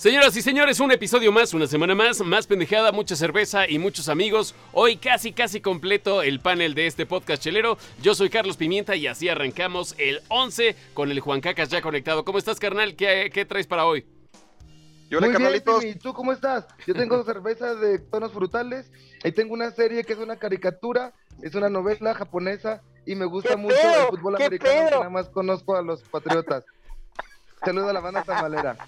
Señoras y señores, un episodio más, una semana más, más pendejada, mucha cerveza y muchos amigos. Hoy casi, casi completo el panel de este podcast chelero. Yo soy Carlos Pimienta y así arrancamos el 11 con el Juan Cacas ya conectado. ¿Cómo estás, carnal? ¿Qué, qué traes para hoy? Yo Muy carnalitos. Bien, ¿Tú cómo estás? Yo tengo cerveza de tonos frutales. Ahí tengo una serie que es una caricatura, es una novela japonesa y me gusta mucho el fútbol americano. Que nada más conozco a los patriotas. Saludo a la banda tamalera.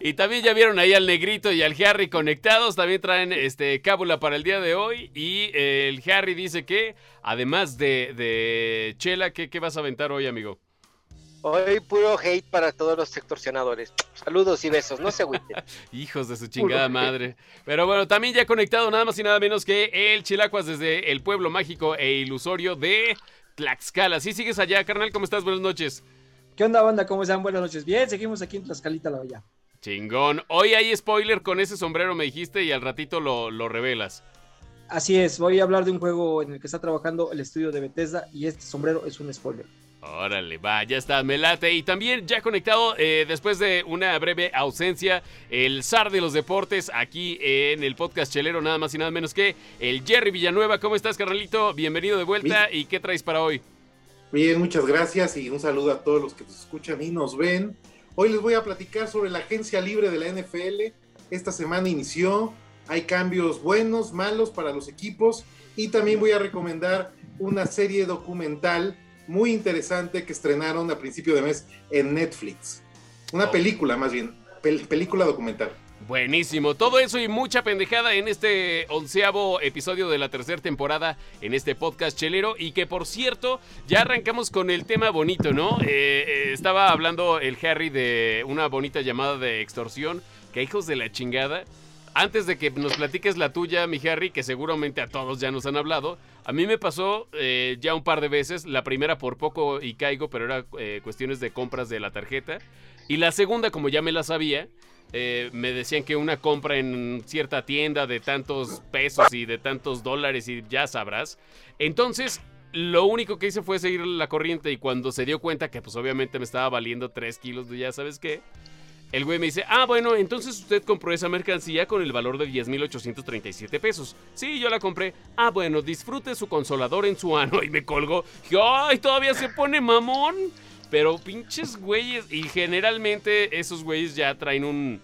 Y también ya vieron ahí al Negrito y al Harry conectados. También traen este cábula para el día de hoy. Y eh, el Harry dice que, además de, Chela, ¿qué, vas a aventar hoy, amigo? Hoy puro hate para todos los extorsionadores. Saludos y besos, no se agüiten. Hijos de su chingada madre. Pero bueno, también ya conectado nada más y nada menos que el Chilacuas desde el pueblo mágico e ilusorio de Tlaxcala. ¿Sí sigues allá, carnal? ¿Cómo estás? Buenas noches. ¿Qué onda, banda? ¿Cómo están? Buenas noches. Bien, seguimos aquí en Tlaxcalita la olla. Chingón. Hoy hay spoiler con ese sombrero, me dijiste, y al ratito lo, lo revelas. Así es, voy a hablar de un juego en el que está trabajando el estudio de Bethesda y este sombrero es un spoiler. Órale, va, ya está, me late. Y también ya conectado, eh, después de una breve ausencia, el zar de los deportes aquí en el podcast chelero, nada más y nada menos que el Jerry Villanueva. ¿Cómo estás, carnalito? Bienvenido de vuelta. ¿Y qué traes para hoy? Bien, muchas gracias y un saludo a todos los que nos escuchan y nos ven. Hoy les voy a platicar sobre la agencia libre de la NFL. Esta semana inició, hay cambios buenos, malos para los equipos y también voy a recomendar una serie documental muy interesante que estrenaron a principio de mes en Netflix. Una película más bien, película documental. Buenísimo, todo eso y mucha pendejada en este onceavo episodio de la tercera temporada en este podcast chelero. Y que por cierto ya arrancamos con el tema bonito, ¿no? Eh, eh, estaba hablando el Harry de una bonita llamada de extorsión, que hijos de la chingada. Antes de que nos platiques la tuya, mi Harry, que seguramente a todos ya nos han hablado, a mí me pasó eh, ya un par de veces, la primera por poco y caigo, pero era cuestiones de compras de la tarjeta, y la segunda, como ya me la sabía, eh, me decían que una compra en cierta tienda de tantos pesos y de tantos dólares y ya sabrás. Entonces, lo único que hice fue seguir la corriente y cuando se dio cuenta que pues obviamente me estaba valiendo 3 kilos de ya sabes qué, el güey me dice, ah, bueno, entonces usted compró esa mercancía con el valor de 10.837 pesos. Sí, yo la compré. Ah, bueno, disfrute su consolador en su ano. Y me colgó. ay, todavía se pone mamón. Pero pinches güeyes, y generalmente esos güeyes ya traen un.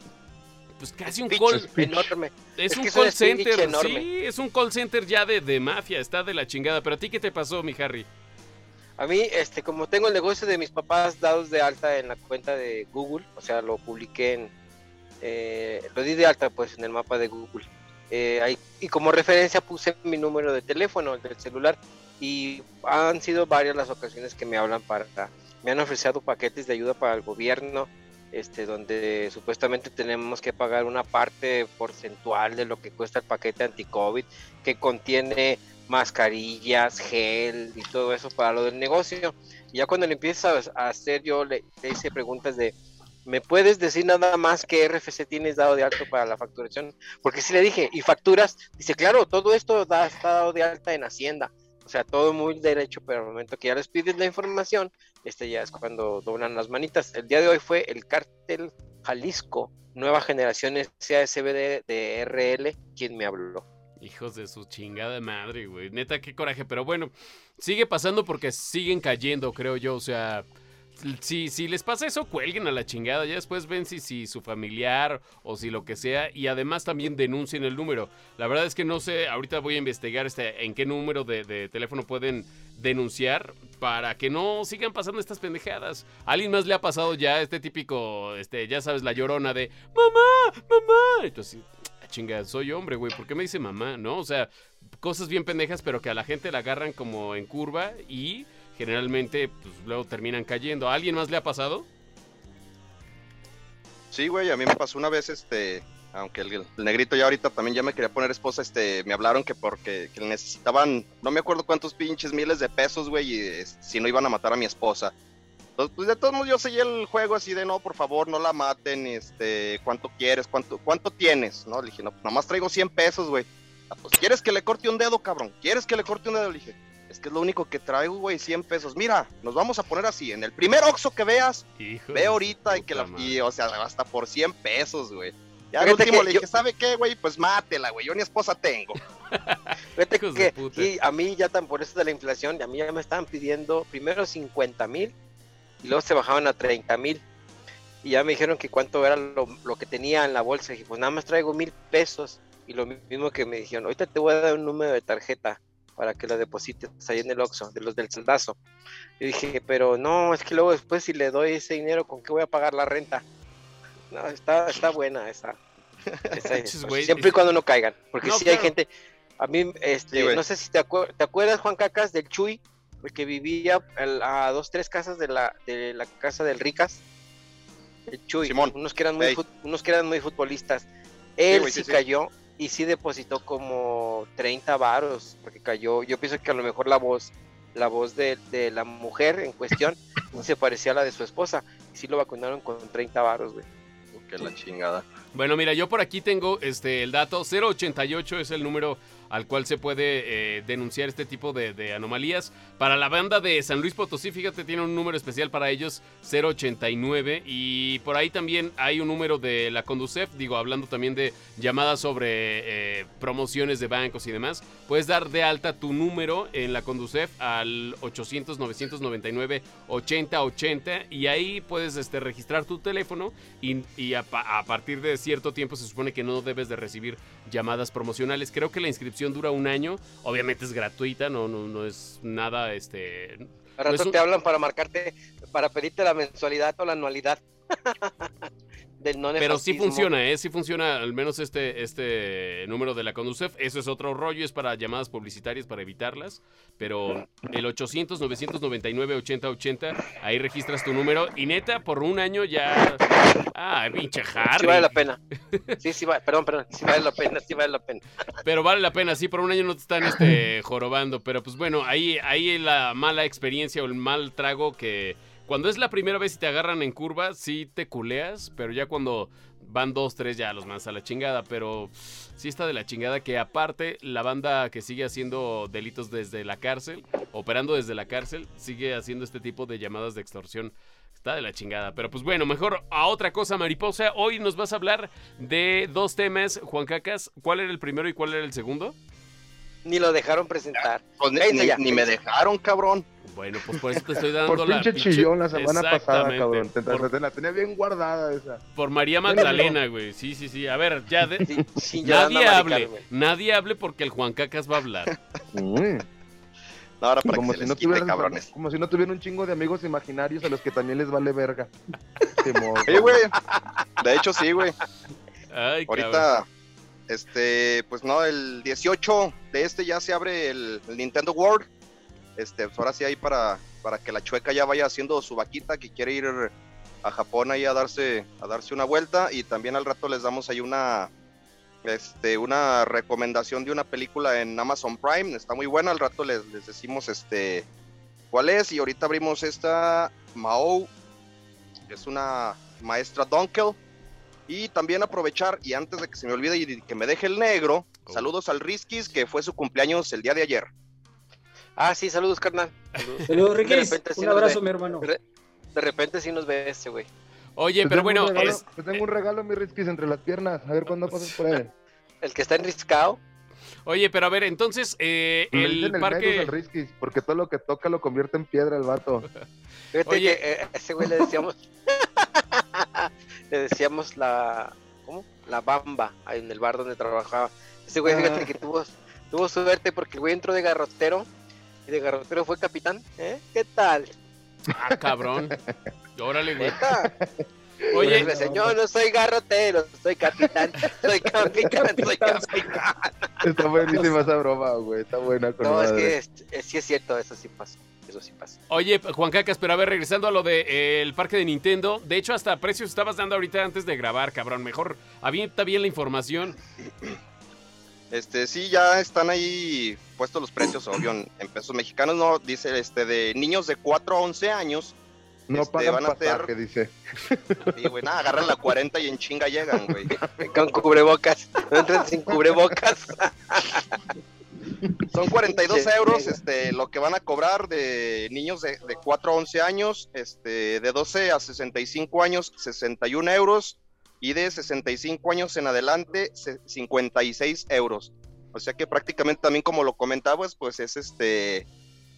Pues casi un call. Enorme. Es, un call center. Sí, es un call center ya de, de mafia, está de la chingada. Pero a ti, ¿qué te pasó, mi Harry? A mí, este, como tengo el negocio de mis papás dados de alta en la cuenta de Google, o sea, lo publiqué en. Eh, lo di de alta, pues, en el mapa de Google. Eh, ahí, y como referencia puse mi número de teléfono, del celular, y han sido varias las ocasiones que me hablan para me han ofrecido paquetes de ayuda para el gobierno, este, donde supuestamente tenemos que pagar una parte porcentual de lo que cuesta el paquete anti-COVID, que contiene mascarillas, gel y todo eso para lo del negocio. Y ya cuando le empiezas a hacer, yo le, hice preguntas de, ¿me puedes decir nada más que RFC tienes dado de alto para la facturación? Porque si le dije, ¿y facturas? Dice, claro, todo esto da, está dado de alta en Hacienda. O sea, todo muy derecho, pero al momento que ya les pides la información, este ya es cuando doblan las manitas. El día de hoy fue el cártel Jalisco, nueva generación CASB de RL, quien me habló. Hijos de su chingada madre, güey. Neta, qué coraje. Pero bueno, sigue pasando porque siguen cayendo, creo yo. O sea, si, si les pasa eso, cuelguen a la chingada. Ya después ven si, si su familiar o si lo que sea. Y además también denuncien el número. La verdad es que no sé, ahorita voy a investigar este, en qué número de, teléfono pueden denunciar para que no sigan pasando estas pendejadas. ¿A alguien más le ha pasado ya este típico, este, ya sabes, la llorona de mamá, mamá? Entonces, ah, chinga, soy hombre, güey, ¿por qué me dice mamá? ¿No? O sea, cosas bien pendejas, pero que a la gente la agarran como en curva y generalmente pues, luego terminan cayendo. ¿A alguien más le ha pasado? Sí, güey, a mí me pasó una vez, este, aunque el, negrito ya ahorita también ya me quería poner esposa, este, me hablaron que porque necesitaban, no me acuerdo cuántos pinches miles de pesos, güey, y si no iban a matar a mi esposa. Entonces, pues de todos modos yo seguí el juego así de, no, por favor, no la maten, este, ¿cuánto quieres? ¿Cuánto, cuánto tienes? No, le dije, no, pues nomás traigo 100 pesos, güey. Ah, pues, ¿quieres que le corte un dedo, cabrón? ¿Quieres que le corte un dedo? Le dije, es que es lo único que traigo, güey, 100 pesos. Mira, nos vamos a poner así, en el primer Oxxo que veas, ve ahorita y que la, y, o sea, hasta por 100 pesos, güey. Ya al último le dije, ¿sabe qué, güey? Pues mátela, güey, yo ni esposa tengo. Fíjate que y a mí ya tan por eso de la inflación, a mí ya me estaban pidiendo primero 50 mil y luego se bajaban a 30 mil. Y ya me dijeron que cuánto era lo, lo, que tenía en la bolsa. Y dije, pues nada más traigo mil pesos. Y lo mismo que me dijeron, ahorita te voy a dar un número de tarjeta para que lo deposites ahí en el Oxxo, de los del saldazo. Yo dije, pero no, es que luego después si le doy ese dinero, ¿con qué voy a pagar la renta? No, está, está buena esa. siempre y cuando no caigan, porque si hay gente, a mí, este, no sé si te, te, acuerdas, Juan Cacas, del Chuy, porque vivía a dos, tres casas de la, de la casa del Ricas, el Chuy, unos que eran muy, unos que eran muy futbolistas. Él sí, cayó y sí depositó como 30 varos, porque cayó, yo pienso que a lo mejor la voz, la voz de, de la mujer en cuestión se parecía a la de su esposa, y sí lo vacunaron con 30 varos, güey. Que la chingada. Bueno, mira, yo por aquí tengo este el dato 088 es el número al cual se puede eh, denunciar este tipo de, anomalías. Para la banda de San Luis Potosí, fíjate, tiene un número especial para ellos, 089. Y por ahí también hay un número de la Conducef, digo, hablando también de llamadas sobre eh, promociones de bancos y demás. Puedes dar de alta tu número en la Conducef al 800-999-8080 y ahí puedes este, registrar tu teléfono y, a, a partir de cierto tiempo se supone que no debes de recibir llamadas promocionales. Creo que la inscripción dura un año. Obviamente es gratuita, no, no, no es nada, este... Ahora te hablan para marcarte, para pedirte la mensualidad o la anualidad. Pero sí funciona, ¿eh? Sí funciona al menos este, este número de la Conducef. Eso es otro rollo, es para llamadas publicitarias, para evitarlas. Pero el 800-999-8080, ahí registras tu número. Y neta, por un año ya... Ah, pinche Harry. Sí vale la pena. Sí, sí vale, perdón, perdón. Sí vale la pena, sí vale la pena. Pero vale la pena, sí, por un año no te están este, jorobando. Pero pues bueno, ahí, ahí la mala experiencia o el mal trago que cuando es la primera vez y te agarran en curva, sí te culeas, pero ya cuando van dos, tres, ya los mandas a la chingada. Pero sí está de la chingada que aparte la banda que sigue haciendo delitos desde la cárcel, operando desde la cárcel, sigue haciendo este tipo de llamadas de extorsión. Está de la chingada. Pero pues bueno, mejor a otra cosa, mariposa. Hoy nos vas a hablar de dos temas, Juan Cacas. ¿Cuál era el primero y cuál era el segundo? Ni lo dejaron presentar. Pues ni, me dejaron, cabrón. Bueno, pues por eso te estoy dando por la pinche chillón la semana pasada, cabrón. Te, la tenía bien guardada esa. Por María Magdalena, güey. Sí, sí, sí. A ver, ya de... nadie hable. nadie hable porque el Juan Cacas va a hablar. Mm. No, ahora para como que si no tuvieran, cabrones. Como si no tuvieran un chingo de amigos imaginarios a los que también les vale verga. sí, güey. De hecho, sí, güey. Ahorita, este, pues no, el 18 de este ya se abre el, Nintendo World. Este, pues ahora sí hay para, para que la chueca ya vaya haciendo su vaquita que quiere ir a Japón ahí a darse, a darse una vuelta. Y también al rato les damos ahí una, este, una recomendación de una película en Amazon Prime. Está muy buena. Al rato les, les decimos este cuál es. Y ahorita abrimos esta Mao, es una maestra Dunkel y también aprovechar, y antes de que se me olvide y que me deje el negro, oh. saludos al Riskis, que fue su cumpleaños el día de ayer. Ah, sí, saludos, carnal. Saludos, Riquis. Un abrazo, mi hermano. De repente sí nos ve ese, güey. Oye, pero bueno. Te tengo un regalo, mi Riskis, entre las piernas. A ver cuándo pasas por él. el que está enriscado. Oye, pero a ver, entonces, eh, el, parque. El Riskis, porque todo lo que toca lo convierte en piedra el vato. Fíjate Oye. que eh, ese güey le decíamos. le decíamos la, ¿cómo? La bamba, ahí en el bar donde trabajaba. Ese güey, fíjate que tuvo, tuvo suerte porque el güey entró de garrotero y de garrotero fue capitán, ¿eh? ¿Qué tal? Ah, cabrón. Órale, güey. Oye, pues, señor, no soy garrotero, soy capitán, soy capitán, soy capitán. Está buenísima esa broma, güey, está buena. Con no, es que sí es cierto, eso sí pasó. Oye, Juan Cacas, pero a ver, regresando a lo del de, el parque de Nintendo. De hecho, hasta precios estabas dando ahorita antes de grabar, cabrón. Mejor avienta bien la información. Este, sí, ya están ahí puestos los precios, obvio, en pesos mexicanos, no, dice, este, de niños de 4 a 11 años. No este, pagan van a pasaje, dice. Sí, güey, nada, agarran la 40 y en chinga llegan, güey. Con cubrebocas, no entran sin cubrebocas. Son 42 euros este, lo que van a cobrar de niños de, de 4 a 11 años, este, de 12 a 65 años, 61 euros, y de 65 años en adelante, 56 euros. O sea que prácticamente también como lo comentabas, pues es este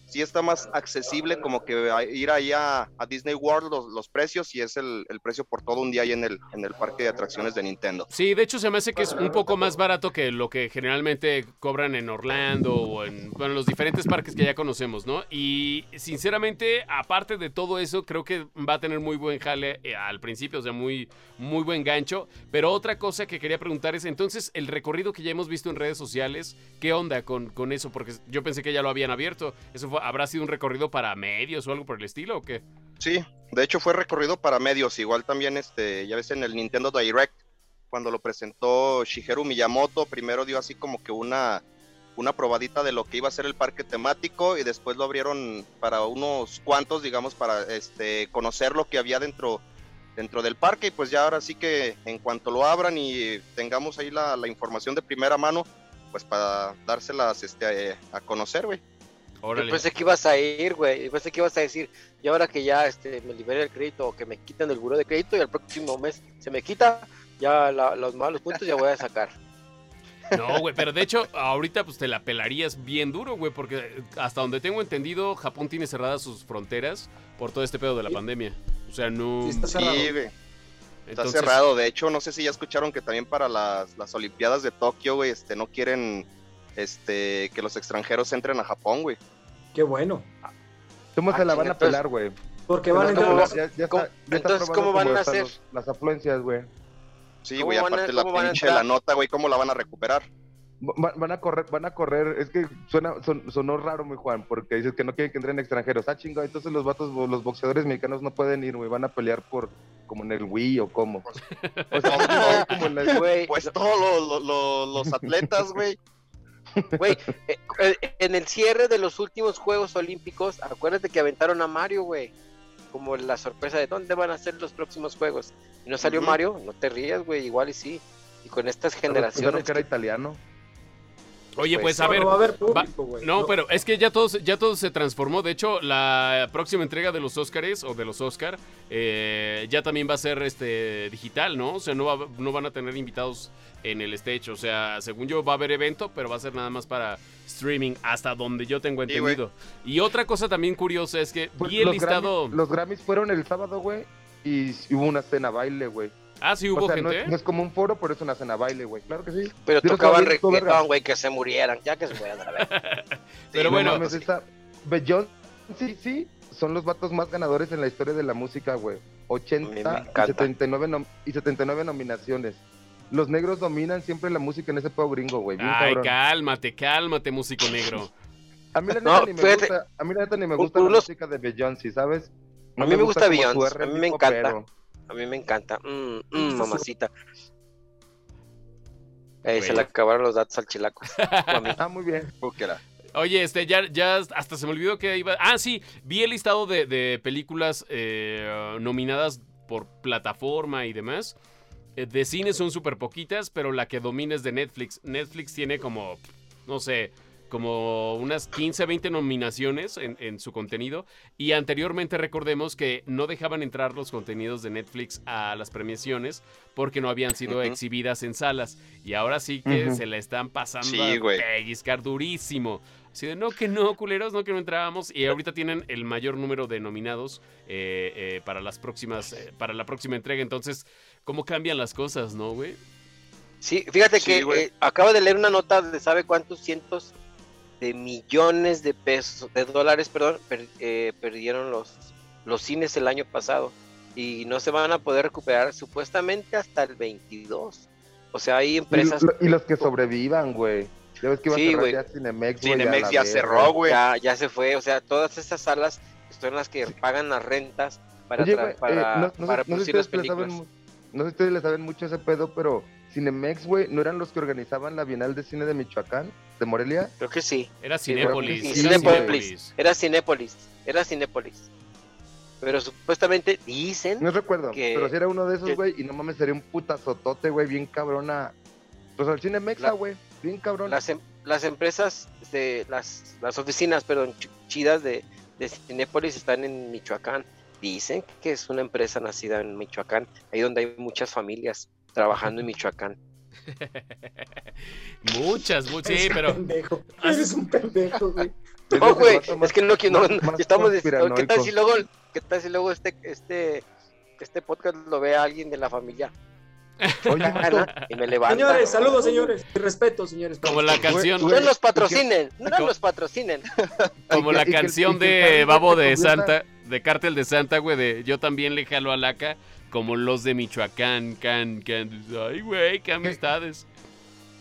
sí está más accesible como que ir allá a Disney World los, los precios y es el, el, precio por todo un día ahí en el, en el parque de atracciones de Nintendo. Sí, de hecho se me hace que es un poco más barato que lo que generalmente cobran en Orlando o en bueno, los diferentes parques que ya conocemos, ¿no? Y sinceramente, aparte de todo eso, creo que va a tener muy buen jale eh, al principio, o sea, muy, muy buen gancho. Pero otra cosa que quería preguntar es, entonces, el recorrido que ya hemos visto en redes sociales, ¿qué onda con, con eso? Porque yo pensé que ya lo habían abierto. ¿Eso fue, habrá sido un recorrido para medios o algo por el estilo o qué? Sí, de hecho fue recorrido para medios. Igual también, este, ya ves en el Nintendo Direct, cuando lo presentó Shigeru Miyamoto, primero dio así como que una, una probadita de lo que iba a ser el parque temático y después lo abrieron para unos cuantos, digamos, para este, conocer lo que había dentro, dentro del parque. Y pues ya ahora sí que en cuanto lo abran y tengamos ahí la, la información de primera mano, pues para dárselas este, a conocer, güey. Órale. Yo pensé que ibas a ir, güey. Yo pensé que ibas a decir, y ahora que ya este, me liberé el crédito o que me quitan el buró de crédito y el próximo mes se me quita, ya la, los malos puntos ya voy a sacar. No, güey, pero de hecho, ahorita pues te la pelarías bien duro, güey, porque hasta donde tengo entendido, Japón tiene cerradas sus fronteras por todo este pedo de la pandemia. O sea, no. Sí, está cerrado. Sí, güey. Está cerrado. De hecho, no sé si ya escucharon que también para las, las Olimpiadas de Tokio, güey, este, no quieren este, que los extranjeros entren a Japón, güey. Qué bueno. ¿Cómo se la van a pelar, güey? Porque van a entrar. Ya, ya está, entonces, ¿cómo van a hacer? Los, las afluencias, güey. Sí, güey, aparte la pinche la nota, güey, ¿cómo la van a recuperar? Van a correr, van a correr, es que suena, son, sonó raro, muy Juan, porque dices que no quieren que entren extranjeros. Ah, chingo, entonces los vatos, los boxeadores mexicanos no pueden ir, güey, van a pelear por, como en el Wii o cómo. O sea, como en la... Pues todos lo, lo, los atletas, güey. Güey, eh, en el cierre de los últimos Juegos Olímpicos, acuérdate que aventaron a Mario, güey. Como la sorpresa de dónde van a ser los próximos Juegos. Y no salió uh -huh. Mario, no te rías, güey, igual y sí. Y con estas generaciones. que era italiano. Oye, pues, pues a ver, no, va a haber público, va, no, no, pero es que ya todo, ya todo se transformó. De hecho, la próxima entrega de los Oscars o de los Oscar eh, ya también va a ser este digital, ¿no? O sea, no, va, no van a tener invitados en el stage. O sea, según yo va a haber evento, pero va a ser nada más para streaming, hasta donde yo tengo entendido. Sí, y otra cosa también curiosa es que pues vi el listado. Grammys, los Grammys fueron el sábado, güey, y hubo una cena baile, güey. Ah, sí, hubo o sea, gente. No es, no es, como un foro, pero es una cena baile, güey. Claro que sí. Pero tocaban reggaetón, güey, que se murieran. Ya que se mueran, a ver. pero bueno. Esta... John, sí, sí, son los vatos más ganadores en la historia de la música, güey. 80 y 79, nom y 79 nominaciones. Los negros dominan siempre la música en ese pueblo gringo, güey. Ay, cabrón. cálmate, cálmate, músico negro. a mí la neta no, ni me fíjate, gusta, a mí la neta ni me gusta unos... la música de Beyoncé, ¿sabes? No a mí me, me gusta, gusta Beyoncé, a mí me encanta. Pero... A mí me encanta. Mm, mm, mamacita. Eh, se le acabaron los datos al chilaco. ah, muy bien. Oye, este, ya, ya hasta se me olvidó que iba. Ah, sí, vi el listado de, de películas eh, nominadas por plataforma y demás. Eh, de cine son súper poquitas, pero la que domina es de Netflix. Netflix tiene como, no sé, como unas 15, 20 nominaciones en, en, su contenido. Y anteriormente recordemos que no dejaban entrar los contenidos de Netflix a las premiaciones porque no habían sido uh -huh. exhibidas en salas. Y ahora sí que uh -huh. se la están pasando sí, a pellizcar durísimo. Así de, no, que no, culeros, no, que no entrábamos. Y ahorita tienen el mayor número de nominados eh, eh, para las próximas, eh, para la próxima entrega. Entonces, ¿cómo cambian las cosas, no, güey? Sí, fíjate sí, que acabo de leer una nota de sabe cuántos cientos de millones de pesos, de dólares, perdón, per, eh, perdieron los, los cines el año pasado y no se van a poder recuperar supuestamente hasta el 22. O sea, hay empresas... Y, y los que sobrevivan, güey. Ya ves que iba sí, a cerrar ya Cinemex, güey. Cinemex ya, ya cerró, güey. Ya, ya se fue, o sea, todas esas salas son las que pagan las rentas para, Oye, wey, para, eh, no, no, para no producir sé las películas. Saben, no sé si ustedes le saben mucho ese pedo, pero Cinemex, güey, ¿no eran los que organizaban la Bienal de Cine de Michoacán? ¿De Morelia? Creo que sí. Era Cinépolis. Sí, Cinépolis. Era Cinépolis. Era Cinépolis. Pero supuestamente dicen. No recuerdo, que, pero si era uno de esos, güey, y no mames, sería un putazotote, güey, bien cabrona. Pues al Cinemexa, güey, bien cabrón. Las, em las empresas, de, las, las oficinas, perdón, chidas de, de Cinépolis están en Michoacán. Dicen que es una empresa nacida en Michoacán, ahí donde hay muchas familias trabajando en Michoacán. muchas, muchas, sí, pero. Pendejo. Es un pendejo, güey. No, güey, es que no, no, no estamos ¿qué tal si luego, qué tal si luego este, este, este podcast lo ve a alguien de la familia? Oye, y me levanta. Señores, saludos, señores. Y respeto, señores. Como la canción. No nos patrocinen, no nos patrocinen. Como la canción de Babo de Santa, de Cártel de Santa, güey, de yo también le jalo a Laca, como los de Michoacán, can, can. Ay, güey, qué amistades.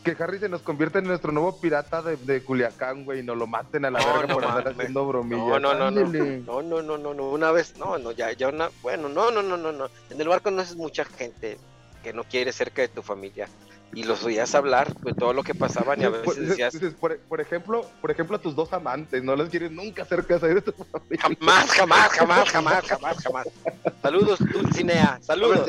Que, Harry se nos convierta en nuestro nuevo pirata de, de Culiacán, güey, y nos lo maten a la verga por man, andar haciendo bromillas. No, no, no, no, no, no, una vez, no, no, ya, ya una, bueno, no, no, no, no, no, en el barco no es mucha gente que no quiere cerca de tu familia y los oías hablar de todo lo que pasaban y a veces decías por, por, ejemplo por ejemplo a tus dos amantes no los quieres nunca cerca de tu familia jamás jamás jamás jamás jamás jamás saludos Dulcinea saludos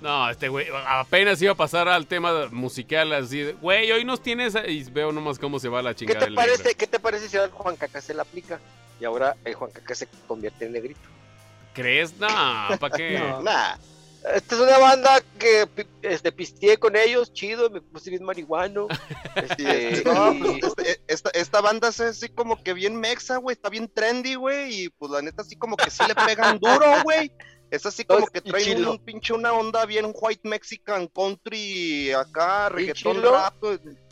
no, este güey apenas iba a pasar al tema musical así güey, hoy nos tienes y veo nomás cómo se va la chingada. ¿Qué te parece, ¿qué te parece si ahora Juan Caca se la aplica y ahora el Juan Caca se convierte en negrito? ¿Crees? No, ¿para qué? no. Nah. Esta es una banda que este, pisteé con ellos, chido, me puse bien marihuano. Este, pues, este, esta, esta, banda es así como que bien mexa, güey, está bien trendy, güey, y pues la neta así como que sí le pegan duro, güey. Es así como que trae un, pinche una onda bien white mexican country acá, reggaetón rap,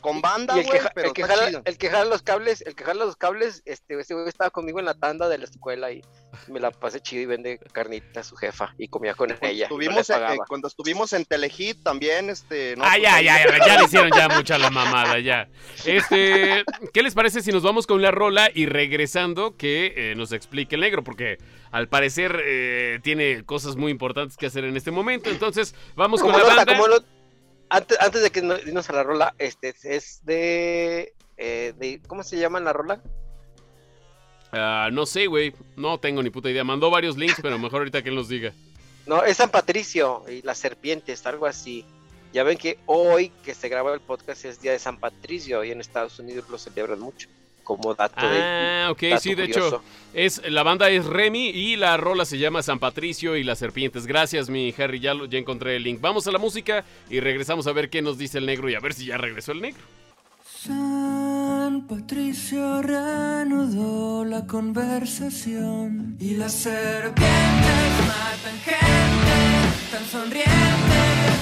con banda, güey, pero el que, jala, el que jala los cables, el que jala los cables, este, este güey estaba conmigo en la tanda de la escuela y me la pasé chido y vende carnita a su jefa y comía con ella. Estuvimos cuando estuvimos en Telehit también, este, no, Ah, ya, ya, ya, ya le hicieron ya mucha la mamada, ya. Este, ¿qué les parece si nos vamos con la rola y regresando que eh, nos explique el negro? Porque al parecer eh, tiene cosas muy importantes que hacer en este momento. Entonces, vamos con la banda. Antes, antes, de que nos a la rola, este es de, eh, de ¿cómo se llama la rola? Uh, no sé, güey. No tengo ni puta idea. Mandó varios links, pero mejor ahorita que él nos diga. No, es San Patricio y las serpientes, algo así. Ya ven que hoy que se graba el podcast es día de San Patricio y en Estados Unidos lo celebran mucho como dato ah, ok, sí, de hecho, es, la banda es Remy y la rola se llama San Patricio y las serpientes. Gracias, mi Harry, ya, ya encontré el link. Vamos a la música y regresamos a ver qué nos dice el negro y a ver si ya regresó el negro. San Patricio reanudó la conversación y las serpientes matan gente tan sonriente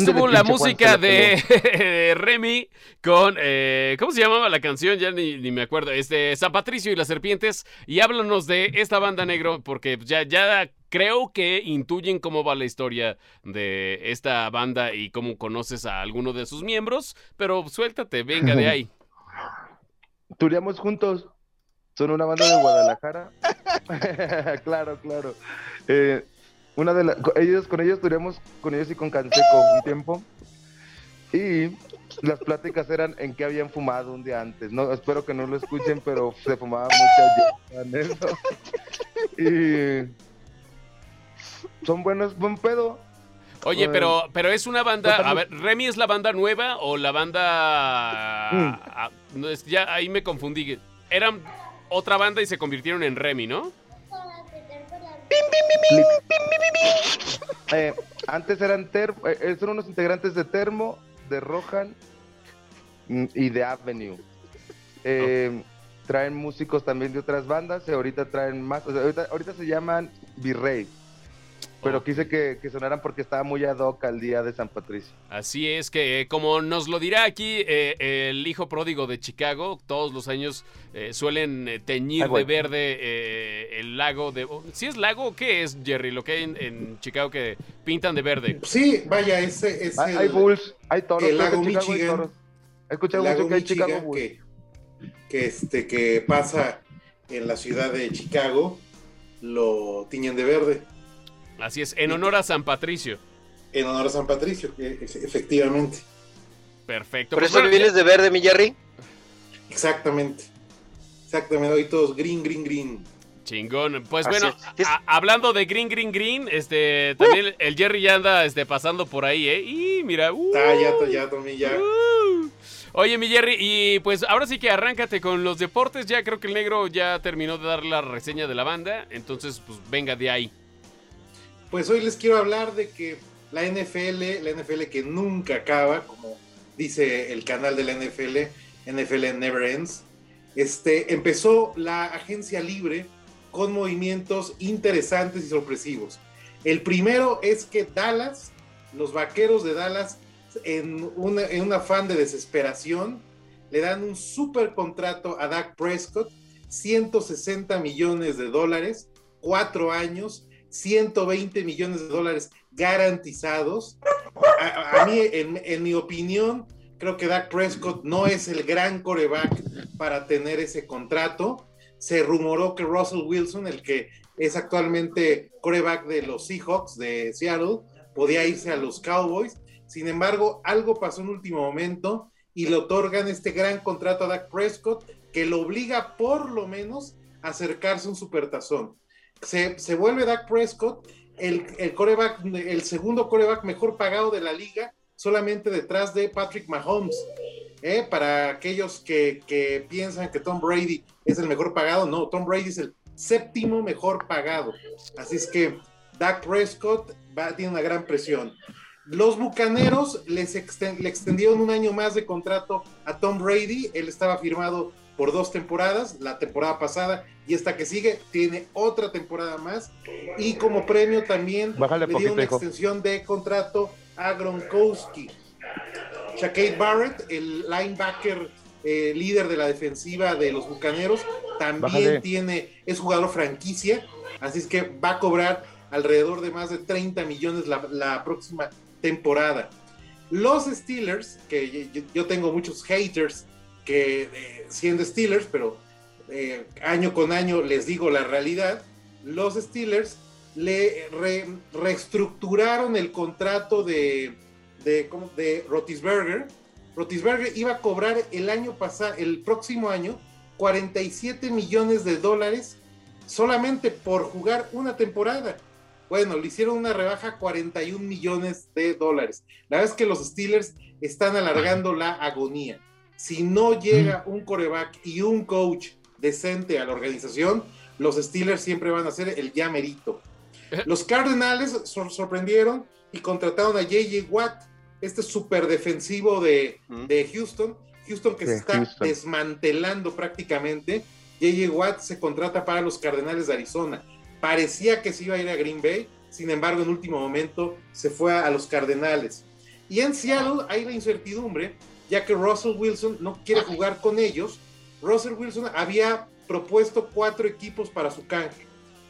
estuvo la música de Remy con, eh, ¿cómo se llamaba la canción? Ya ni, me acuerdo. Este, San Patricio y las Serpientes. Y háblanos de esta banda negro, porque ya, ya creo que intuyen cómo va la historia de esta banda y cómo conoces a alguno de sus miembros. Pero suéltate, venga de ahí. Turíamos juntos. Son una banda de Guadalajara. claro, claro. Eh, una de ellos, con ellos teníamos, con ellos y con Canseco un tiempo. Y las pláticas eran en qué habían fumado un día antes. No, espero que no lo escuchen, pero se fumaba mucho Y son buenos, buen pedo. Oye, pero, pero es una banda. A ver, ¿Remy es la banda nueva o la banda.? Mm. Ya ahí me confundí. Eran otra banda y se convirtieron en Remy, ¿no? Eh, antes eran ter eh, eh, son unos integrantes de Termo, de Rohan mm, y de Avenue. Traen músicos también de otras bandas y ahorita traen más. ahorita, ahorita se llaman Virrey. Pero quise que, sonaran porque estaba muy ad hoc al día de San Patricio. Así es que, eh, como nos lo dirá aquí eh, el hijo pródigo de Chicago, todos los años eh, suelen teñir de verde el lago de... ¿Sí es lago o qué es, Jerry? Lo que hay en, Chicago que pintan de verde. Sí, vaya, ese es Hay, bulls, hay toros. El lago Michigan. He escuchado mucho que hay Chicago que, que, este, que pasa en la ciudad de Chicago, lo tiñen de verde. Así es, en honor a San Patricio. En honor a San Patricio, efectivamente. Perfecto. ¿Por pues eso vienes de verde, mi Jerry? Exactamente. Exactamente, hoy todos green, green, green. Chingón. Pues bueno, hablando de green, green, green, este, también el Jerry ya anda este, pasando por ahí, ¿eh? Y mira, uh, ah, ya, ya, Tommy, ya. Uh. Oye, mi Jerry, y pues ahora sí que arráncate con los deportes. Ya creo que el negro ya terminó de dar la reseña de la banda. Entonces, pues venga de ahí. Pues hoy les quiero hablar de que la NFL, la NFL que nunca acaba, como dice el canal de la NFL, NFL Never Ends, este, empezó la agencia libre con movimientos interesantes y sorpresivos. El primero es que Dallas, los vaqueros de Dallas, en, en un afán de desesperación, le dan un super contrato a Dak Prescott, 160 millones de dólares, cuatro años, 120 millones de dólares garantizados. A, mí, en, mi opinión, creo que Dak Prescott no es el gran coreback para tener ese contrato. Se rumoró que Russell Wilson, el que es actualmente coreback de los Seahawks de Seattle, podía irse a los Cowboys. Sin embargo, algo pasó en último momento y le otorgan este gran contrato a Dak Prescott que lo obliga por lo menos a acercarse a un supertazón se, vuelve Dak Prescott el, el, el segundo coreback mejor pagado de la liga, solamente detrás de Patrick Mahomes. ¿eh? Para aquellos que, piensan que Tom Brady es el mejor pagado, no, Tom Brady es el séptimo mejor pagado. Así es que Dak Prescott va, tiene una gran presión. Los Bucaneros les le extendieron un año más de contrato a Tom Brady. Él estaba firmado por dos temporadas, la temporada pasada y esta que sigue, tiene otra temporada más. Y como premio también le dio una extensión de contrato a Gronkowski. Shaquille Barrett, el linebacker eh, líder de la defensiva de los Bucaneros, también tiene, es jugador franquicia, así es que va a cobrar alrededor de más de 30 millones la, próxima temporada. Los Steelers, que yo, tengo muchos haters que eh, siendo Steelers, pero eh, año con año les digo la realidad, los Steelers le reestructuraron el contrato de, de, Rotisberger. Rotisberger iba a cobrar el año pasado, el próximo año, 47 millones de dólares solamente por jugar una temporada. Bueno, le hicieron una rebaja a 41 millones de dólares. La verdad es que los Steelers están alargando la agonía. Si no llega un coreback y un coach decente a la organización, los Steelers siempre van a ser el ya merito. Los Cardenales sorprendieron y contrataron a JJ Watt, este super defensivo de, Houston. Houston que se está desmantelando prácticamente. JJ Watt se contrata para los Cardenales de Arizona. Parecía que se iba a ir a Green Bay, sin embargo, en último momento se fue a, los Cardenales. Y en Seattle hay la incertidumbre, ya que Russell Wilson no quiere jugar con ellos. Russell Wilson había propuesto cuatro equipos para su canje.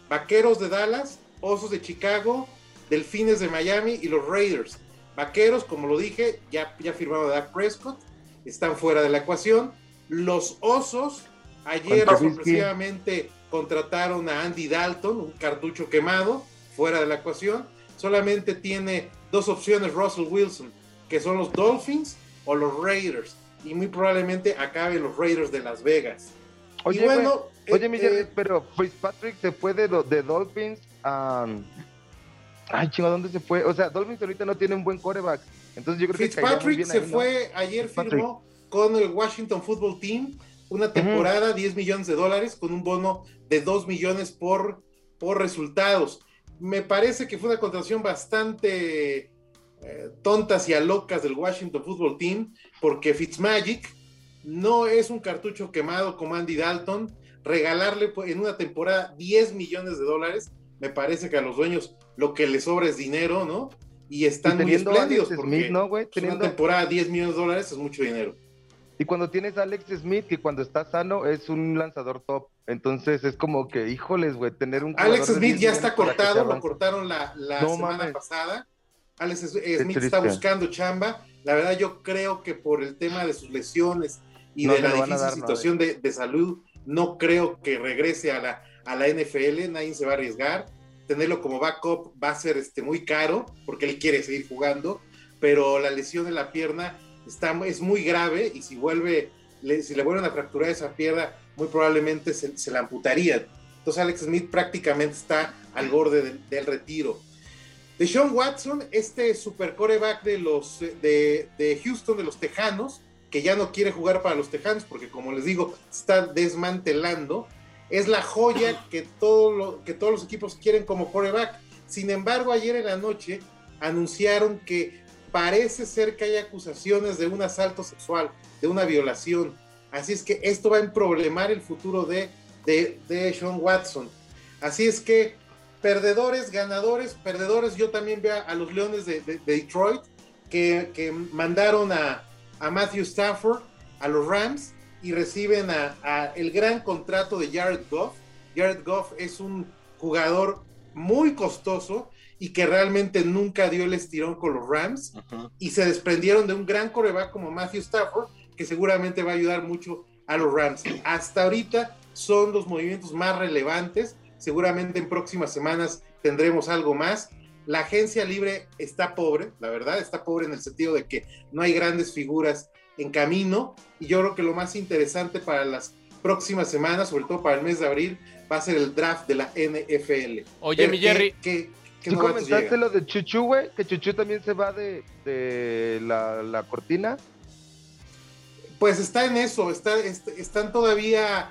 Vaqueros de Dallas, Osos de Chicago, Delfines de Miami y los Raiders. Vaqueros, como lo dije, ya, ya firmado Dak Prescott, están fuera de la ecuación. Los Osos, ayer sorpresivamente contrataron a Andy Dalton, un cartucho quemado, fuera de la ecuación. Solamente tiene dos opciones Russell Wilson, que son los Dolphins o los Raiders. Y muy probablemente acabe los Raiders de Las Vegas. Oye, bueno, oye, Miguel, eh, pero Fitzpatrick se fue de, de Dolphins Ay, chingo, ¿dónde se fue? O sea, Dolphins ahorita no tiene un buen coreback. Entonces yo creo que Fitzpatrick se fue, ayer firmó con el Washington Football Team una temporada, 10 millones de dólares, con un bono de 2 millones por, por resultados. Me parece que fue una contratación bastante eh, tontas y a locas del Washington Football Team, porque Fitzmagic no es un cartucho quemado como Andy Dalton. Regalarle en una temporada 10 millones de dólares me parece que a los dueños lo que les sobra es dinero, ¿no? Y están muy espléndidos porque ¿no, güey? Teniendo... una temporada 10 millones de dólares es mucho dinero. Y cuando tienes a Alex Smith, que cuando está sano es un lanzador top, entonces es como que, híjoles, güey, tener un... Alex Smith ya está cortado, lo cortaron la, semana pasada. Alex Smith está buscando chamba. La verdad yo creo que por el tema de sus lesiones y de la difícil situación de, de salud, no creo que regrese a la, a la NFL, nadie se va a arriesgar. Tenerlo como backup va a ser este, muy caro porque él quiere seguir jugando, pero la lesión de la pierna está, es muy grave y si vuelve, si le vuelven a fracturar esa pierna, muy probablemente se, la amputaría. Entonces Alex Smith prácticamente está al borde del, retiro. De Sean Watson, este super coreback de los de, de, Houston, de los Tejanos, que ya no quiere jugar para los Tejanos porque como les digo, está desmantelando es la joya que, todo que todos los equipos quieren como coreback. Sin embargo, ayer en la noche anunciaron que parece ser que hay acusaciones de un asalto sexual, de una violación. Así es que esto va a problemar el futuro de, de, Sean Watson. Así es que perdedores, ganadores, perdedores. Yo también veo a los Leones de, Detroit que, que mandaron a, a Matthew Stafford a los Rams y reciben a, el gran contrato de Jared Goff. Jared Goff es un jugador muy costoso y que realmente nunca dio el estirón con los Rams y se desprendieron de un gran coreback como Matthew Stafford que seguramente va a ayudar mucho a los Rams. Hasta ahorita son los movimientos más relevantes. Seguramente en próximas semanas tendremos algo más. La agencia libre está pobre, la verdad, está pobre en el sentido de que no hay grandes figuras en camino y yo creo que lo más interesante para las próximas semanas, sobre todo para el mes de abril, va a ser el draft de la NFL. Oye, mi Jerry. ¿qué, ¿Tú comentaste lo de Chuchu, güey? Que Chuchu también se va de, la, cortina. Pues está en eso, está, están todavía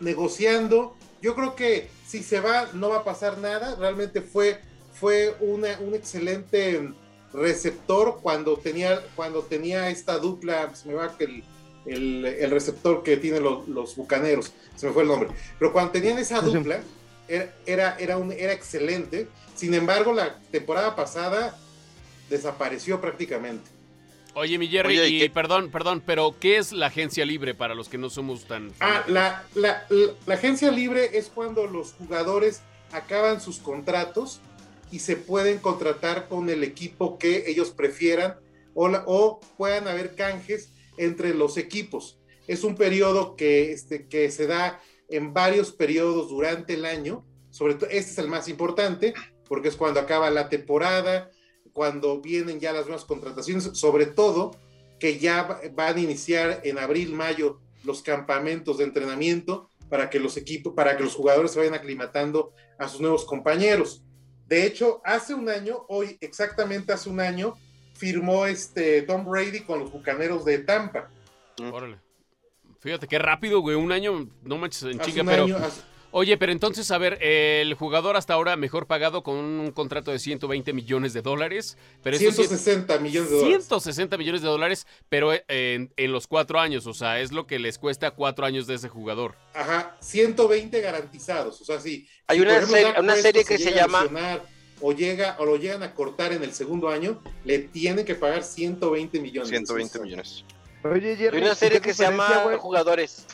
negociando. Yo creo que si se va no va a pasar nada. Realmente fue, fue una, un excelente receptor cuando tenía, cuando tenía esta dupla, se me va que el, el, receptor que tienen los, los, bucaneros, se me fue el nombre, pero cuando tenían esa dupla, era, era, un, era excelente. Sin embargo, la temporada pasada desapareció prácticamente. Oye, mi Jerry, y, perdón, perdón, pero ¿qué es la agencia libre para los que no somos tan... Ah, la, la, la, agencia libre es cuando los jugadores acaban sus contratos y se pueden contratar con el equipo que ellos prefieran o, o puedan haber canjes entre los equipos. Es un periodo que, este, que se da en varios periodos durante el año. Sobre todo, este es el más importante porque es cuando acaba la temporada, cuando vienen ya las nuevas contrataciones, sobre todo que ya van a iniciar en abril, mayo los campamentos de entrenamiento para que los equipos, para que los jugadores se vayan aclimatando a sus nuevos compañeros. De hecho, hace un año, hoy exactamente hace un año, firmó este Tom Brady con los Bucaneros de Tampa. Órale. Fíjate qué rápido, güey. Un año, no manches en chinga, pero. Oye, pero entonces, a ver, el jugador hasta ahora mejor pagado con un contrato de 120 millones de dólares. Pero 160 millones de dólares. 160 millones de dólares, pero en, los cuatro años, o sea, es lo que les cuesta cuatro años de ese jugador. Ajá, 120 garantizados, o sea, sí. Hay una, serie, una serie que se llama... O, llega, o lo llegan a cortar en el segundo año, le tienen que pagar 120 millones. 120 millones. Oye, Hay una serie que se llama Jugadores.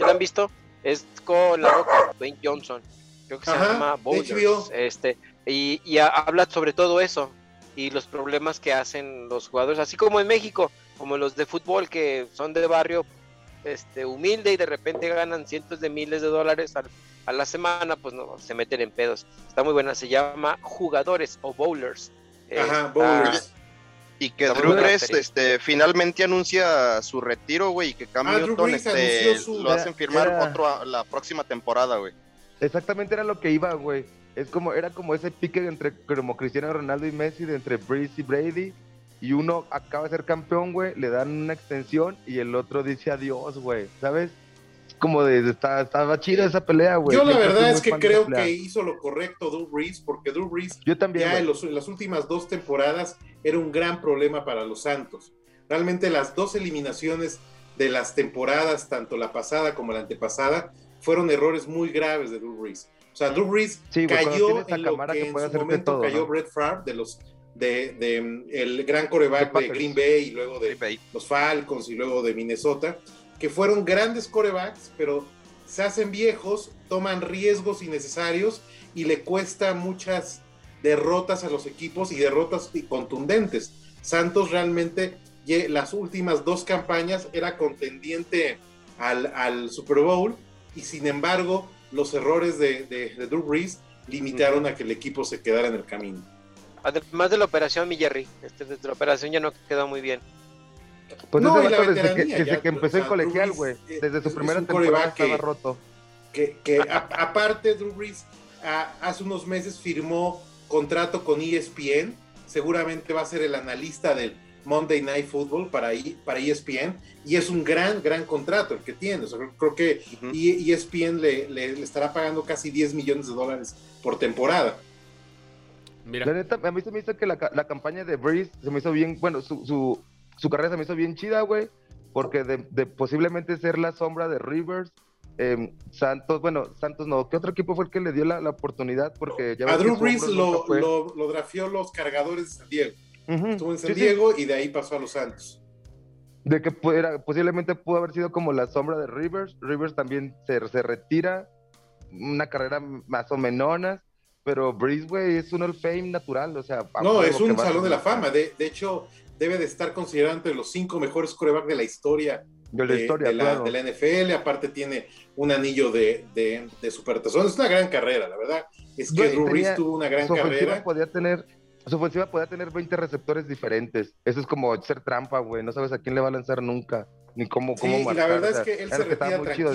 ¿Ya la han visto? Es con la roca, Dwayne Johnson. Creo que se llama Bowlers. Este, y, y habla sobre todo eso y los problemas que hacen los jugadores, así como en México, como los de fútbol que son de barrio este, humilde y de repente ganan cientos de miles de dólares a, la semana, pues no, se meten en pedos. Está muy buena, se llama Jugadores o Bowlers. Ajá, Bowlers. Y que Drew Brees este, finalmente anuncia su retiro, güey, y que Cam ah, Newton este, lo hacen firmar otro la próxima temporada, güey. Exactamente era lo que iba, güey. Es como, era como ese pique entre como Cristiano Ronaldo y Messi, de entre Brees y Brady. Y uno acaba de ser campeón, güey, le dan una extensión y el otro dice adiós, güey, ¿sabes? Como de, estaba chida esa pelea, güey. Yo la verdad es que creo que hizo lo correcto Drew Brees, porque Drew Brees Yo también, ya en, las últimas dos temporadas era un gran problema para los Santos. Realmente las dos eliminaciones de las temporadas, tanto la pasada como la antepasada, fueron errores muy graves de Drew Brees. O sea, Drew Brees cayó en lo que, en su momento cayó Brett Favre de los de, de, el gran coreback de, Green Bay y luego de los Falcons y luego de Minnesota que fueron grandes corebacks, pero se hacen viejos, toman riesgos innecesarios y le cuesta muchas derrotas a los equipos y derrotas contundentes. Santos realmente las últimas dos campañas era contendiente al, Super Bowl y sin embargo los errores de, de, Drew Brees limitaron a que el equipo se quedara en el camino. Además de la operación, mi Jerry, este, la operación ya no quedó muy bien. Pues no, desde, que, empezó el colegial, güey. Desde su primera temporada estaba roto. Que, aparte, Drew Brees hace unos meses firmó contrato con ESPN. Seguramente va a ser el analista del Monday Night Football para, para ESPN. Y es un gran, gran contrato el que tiene. creo que ESPN le, le, estará pagando casi 10 millones de dólares por temporada. Mira. La neta, a mí se me hizo que la, la campaña de Breeze se me hizo bien, bueno, su, su, su carrera se me hizo bien chida, güey, porque de, posiblemente ser la sombra de Rivers, em, Santos, bueno, Santos no, ¿qué otro equipo fue el que le dio la, oportunidad? Porque ya a Drew Brees lo, lo, lo, drafió los cargadores de San Diego. Estuvo en San Diego y de ahí pasó a los Santos. De que pudiera, posiblemente pudo haber sido como la sombra de Rivers. Rivers también se, se retira, una carrera más o menos, pero Breeze, güey, es un All Fame natural, o sea... No, es un salón de la fama. De, de hecho, debe de estar considerado entre los cinco mejores corebacks de la historia de la, historia, la, NFL, aparte tiene un anillo de, de, de supertazón, es una gran carrera, la verdad, es que Drew Brees tuvo una gran carrera. Podía tener, su ofensiva podía tener 20 receptores diferentes, eso es como ser trampa, güey, no sabes a quién le va a lanzar nunca, ni cómo, cómo sí, la verdad es que él se retira tranquilo,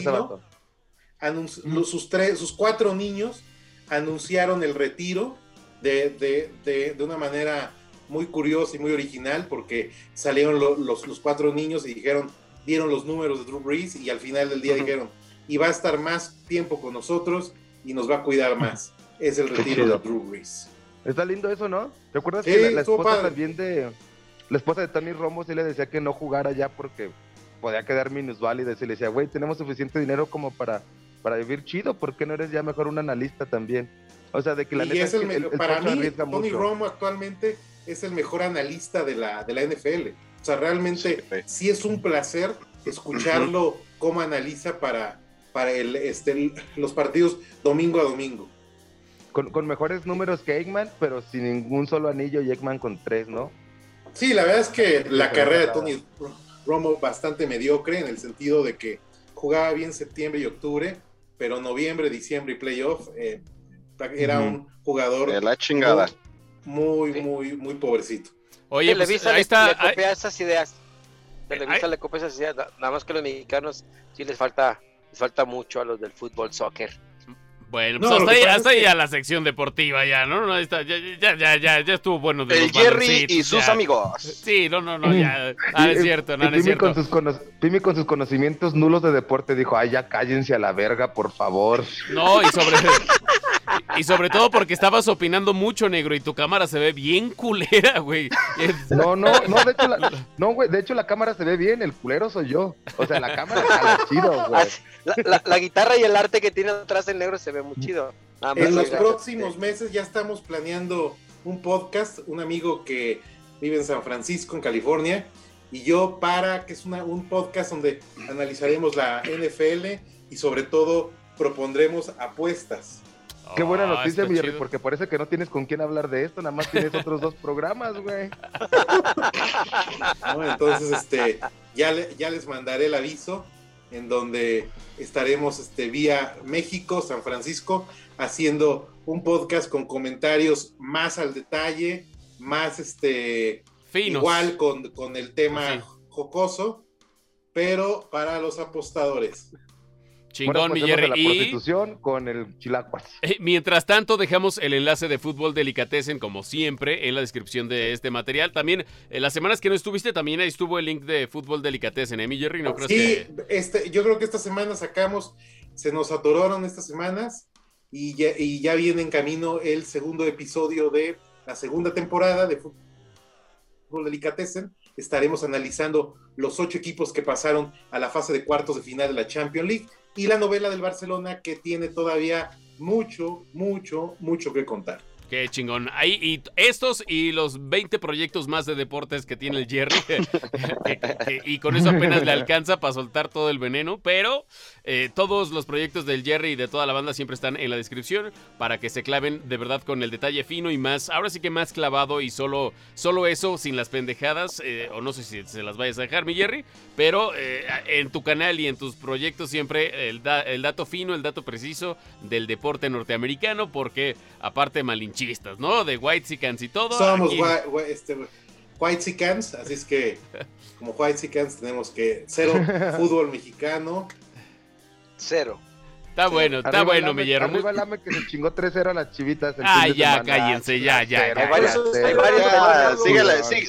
sus, tres, sus cuatro niños anunciaron el retiro de, de, de una manera muy curioso y muy original porque salieron los, los, cuatro niños y dijeron, dieron los números de Drew Brees y al final del día dijeron, y va a estar más tiempo con nosotros y nos va a cuidar más. Es el retiro de Drew Brees. Está lindo eso, ¿no? ¿Te acuerdas que la, esposa también de. La esposa de Tony Romo sí le decía que no jugara ya porque podía quedar minusválida. Y le decía, güey, tenemos suficiente dinero como para, para vivir chido. ¿Por qué no eres ya mejor un analista también? O sea, de que la neta es el, para mí, Tony Romo actualmente es el mejor analista de la, de la NFL. O sea, realmente sí, es un placer escucharlo cómo analiza para, para el, este, los partidos domingo a domingo. Con, mejores números que Eggman, pero sin ningún solo anillo y Eggman con tres, ¿no? Sí, la verdad es que la carrera de Tony Romo bastante mediocre en el sentido de que jugaba bien septiembre y octubre, pero noviembre, diciembre y playoff eh, era un jugador de la chingada. Muy, muy, muy pobrecito. Oye, pues, ahí está. Le copia esas ideas. Televisa le copia esas ideas. Nada más que los mexicanos sí les falta, les falta mucho a los del fútbol, soccer. Bueno, pues hasta, ahí, a la sección deportiva ya, ¿no? no está, ya, ya, ya, ya, ya estuvo bueno de El Jerry y sus amigos. Sí, no, no, no, ya. Ah, es cierto, no, es cierto. Con sus Pimi con sus conocimientos nulos de deporte dijo, ay, ya cállense a la verga, por favor. No, y sobre... Y sobre todo porque estabas opinando mucho, negro, y tu cámara se ve bien culera, güey. No, no, no, de hecho, la, no, güey, de hecho la cámara se ve bien, el culero soy yo. O sea, la cámara está chido, güey. La, guitarra y el arte que tiene atrás el negro se ve muy chido. en los próximos meses ya estamos planeando un podcast, un amigo que vive en San Francisco, en California, y yo para, que es una, un podcast donde analizaremos la NFL y sobre todo propondremos apuestas. Qué buena ah, noticia, mi porque parece que no tienes con quién hablar de esto, nada más tienes otros dos programas, güey. entonces, este, ya, ya les mandaré el aviso en donde estaremos este, vía México, San Francisco, haciendo un podcast con comentarios más al detalle, más este, igual con, con el tema jocoso, pero para los apostadores. Chingón, bueno, pues la prostitución con el chilacuas. Eh, mientras tanto, dejamos el enlace de Fútbol Delicatessen, como siempre, en la descripción de este material. También, en eh, las semanas que no estuviste, también ahí estuvo el link de Fútbol Delicatessen, ¿eh, mi Jerry? ¿No crees sí, este, yo creo que esta semana sacamos, se nos atoraron estas semanas y ya, y ya viene en camino el segundo episodio de la segunda temporada de Fútbol Delicatessen. Estaremos analizando los ocho equipos que pasaron a la fase de cuartos de final de la Champions League y la novela del Barcelona que tiene todavía mucho, mucho, mucho que contar. Qué chingón. Ahí, y estos y los 20 proyectos más de deportes que tiene el Jerry. y con eso apenas le alcanza para soltar todo el veneno. Pero eh, todos los proyectos del Jerry y de toda la banda siempre están en la descripción para que se claven de verdad con el detalle fino y más. Ahora sí que más clavado y solo, solo eso sin las pendejadas. Eh, o no sé si se las vayas a dejar, mi Jerry. Pero eh, en tu canal y en tus proyectos siempre el, el dato fino, el dato preciso del deporte norteamericano. Porque aparte malinchito ¿no? De White Sicans y todo. Somos este, White Sicans, así es que como White Sicans tenemos que cero fútbol mexicano. Cero. Está bueno, está bueno, mi hierro. Arriba el AME que se chingó 3-0 a las chivitas. Ah, ya, cállense, ya, ya. Hay varios,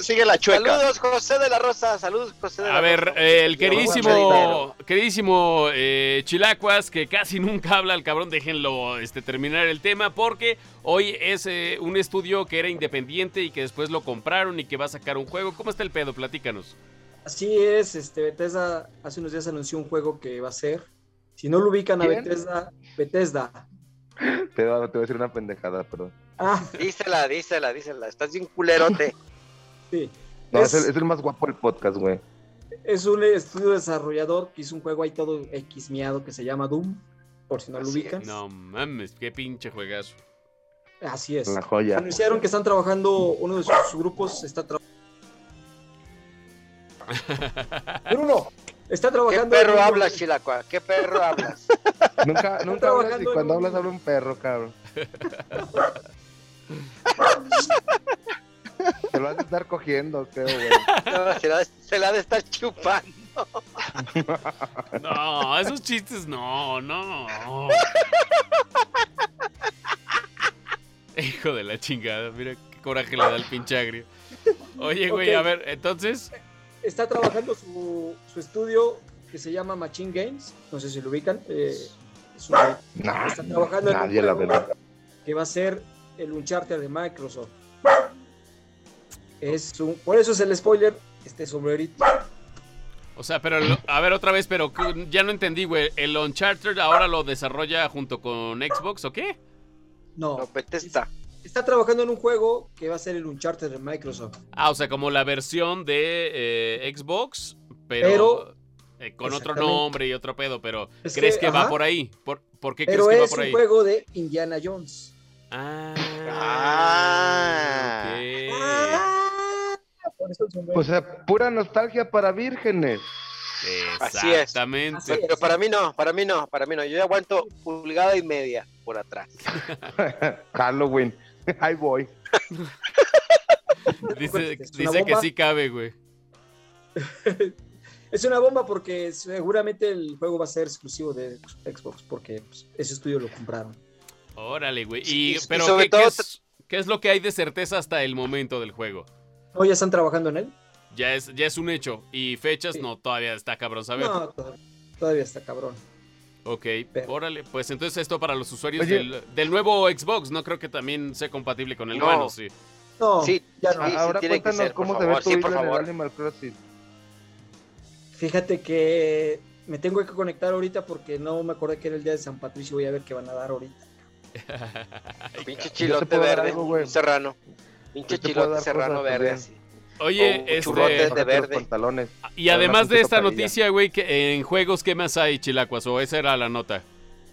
sigue, la, chueca. Saludos, José de la Rosa. Saludos, José de la A ver, eh, el queridísimo, queridísimo eh, Chilacuas, que casi nunca habla, el cabrón, déjenlo este, terminar el tema, porque hoy es eh, un estudio que era independiente y que después lo compraron y que va a sacar un juego. ¿Cómo está el pedo? Platícanos. Así es, este Bethesda hace unos días anunció un juego que va a ser si no lo ubican a Bethesda, Bethesda. Te, voy a decir una pendejada, perdón. Ah. Dísela, dísela, dísela. Estás bien culerote. sí. es, el, más guapo del podcast, güey. Es un estudio desarrollador que hizo un juego ahí todo xmiado que se llama Doom, por si no lo ubican. No mames, qué pinche juegazo. Así es. La joya. Anunciaron que están trabajando, uno de sus grupos está trabajando. Bruno, Está trabajando. ¿Qué perro hablas, Chilacua? ¿Qué perro hablas? nunca nunca hablas y cuando hablas habla un perro, cabrón. Se lo vas a estar cogiendo, creo, güey. No, se, la, se la ha de estar chupando. No, esos chistes no, no. Hijo de la chingada, mira qué coraje le da el pinche agrio. Oye, güey, a ver, entonces está trabajando su, su, estudio que se llama Machine Games, no sé si lo ubican. Eh, está trabajando en un juego que va a ser el Uncharted de Microsoft. Es un, por eso es el spoiler, este sombrerito. O sea, pero a ver otra vez, pero ya no entendí, güey. ¿El Uncharted ahora lo desarrolla junto con Xbox o qué? No. No, Bethesda. Está trabajando en un juego que va a ser el Uncharted de Microsoft. Ah, o sea, como la versión de eh, Xbox, pero, eh, con otro nombre y otro pedo, pero Es ¿crees que, que, va por ahí? ¿Por, por qué Pero crees que va es por un ahí? juego de Indiana Jones. Ah, Ah. Por eso sombrero. O sea, pura nostalgia para vírgenes. Así es. Exactamente. Así es. Pero para mí no, para mí no, para mí no. Yo ya aguanto pulgada y media por atrás. Halloween. Ahí voy. Dice, que sí cabe, güey. Es una bomba porque seguramente el juego va a ser exclusivo de Xbox porque pues, ese estudio lo compraron. Órale, güey. Y, y pero sobre ¿qué, qué todo- es, qué es lo que hay de certeza hasta el momento del juego? ¿No ya están trabajando en él? Ya es, ya es un hecho. Y fechas, Sí. no, todavía está cabrón saber. No, to- todavía está cabrón. Ok, Pero- órale. Pues entonces esto para los usuarios Oye. del, del nuevo Xbox, no creo que también sea compatible con el No. nuevo, sí. No, Sí, ya no. sí, Ahora cuéntanos ser, cómo se ve tu sí, por en el favor. Animal Crossing. Fíjate que me tengo que conectar ahorita porque no me acordé que era el día de San Patricio. Voy a ver qué van a dar ahorita. Pinche chilote verde, algo, güey. un serrano. Pinche chilote serrano verde así. Oye, Oh, este. de verde. pantalones. Y además de esta noticia, güey, que en juegos, ¿qué más hay, Chilacuas? O esa era la nota.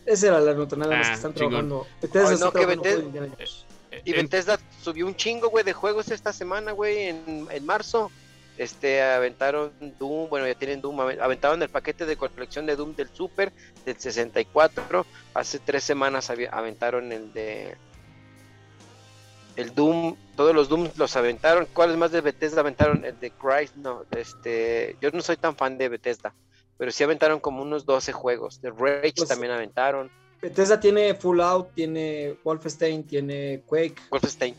Esa era la nota, nada más Ah, que están chingón. trabajando. Bethesda no, que Bethesda- Indiana Jones. Y Eh, Bethesda subió un chingo, güey, de juegos esta semana, güey, en, en marzo. Este, aventaron Doom, bueno, ya tienen Doom, ave- aventaron el paquete de colección de Doom del Super, del 64. Hace tres semanas aventaron el de... El Doom, todos los Doom los aventaron. ¿Cuáles más de Bethesda aventaron? El de Christ, no, este, yo no soy tan fan de Bethesda, pero sí aventaron como unos 12 juegos. De Rage Pues- también aventaron. Bethesda tiene Fallout, tiene Wolfenstein, tiene Quake, Wolfenstein.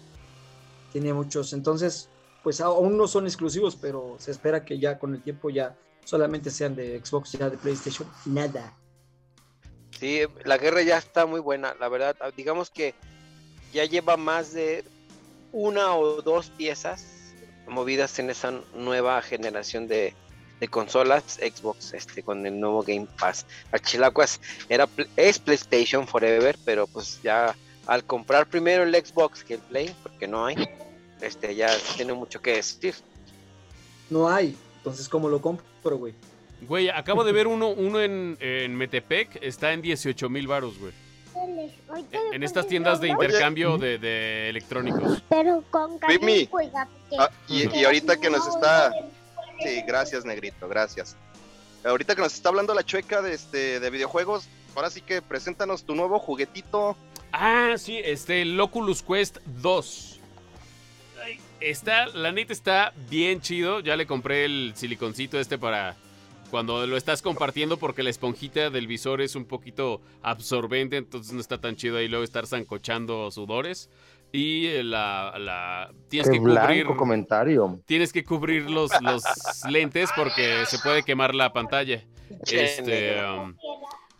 tiene muchos. Entonces, pues aún no son exclusivos, pero se espera que ya con el tiempo ya solamente sean de Xbox, ya de PlayStation, nada. Sí, la guerra ya está muy buena, la verdad. Ah, Digamos que ya lleva más de una o dos piezas movidas en esa nueva generación de, de consolas Xbox, este, con el nuevo Game Pass. Chilacuas era es PlayStation Forever, pero pues ya al comprar primero el Xbox que el Play, porque no hay, este, ya tiene mucho que decir. No hay. Entonces, ¿cómo lo compro, güey? Güey, acabo de ver uno, uno en, en Metepec, está en 18 mil baros, güey. En, en estas tiendas de intercambio de, de electrónicos. Pero con Mimi. Ah, y, y ahorita que nos está. Sí, gracias, Negrito, gracias. Ahorita que nos está hablando la chueca de, este, de videojuegos, ahora sí que preséntanos tu nuevo juguetito. Ah, sí, este, el Oculus Quest 2. Ay, Está, la neta está bien chido. Ya le compré el siliconcito este para cuando lo estás compartiendo porque la esponjita del visor es un poquito absorbente, entonces no está tan chido ahí luego estar zancochando sudores. Y eh, la, la tienes Qué que cubrir comentario. tienes que cubrir los, los lentes porque se puede quemar la pantalla. Este, um,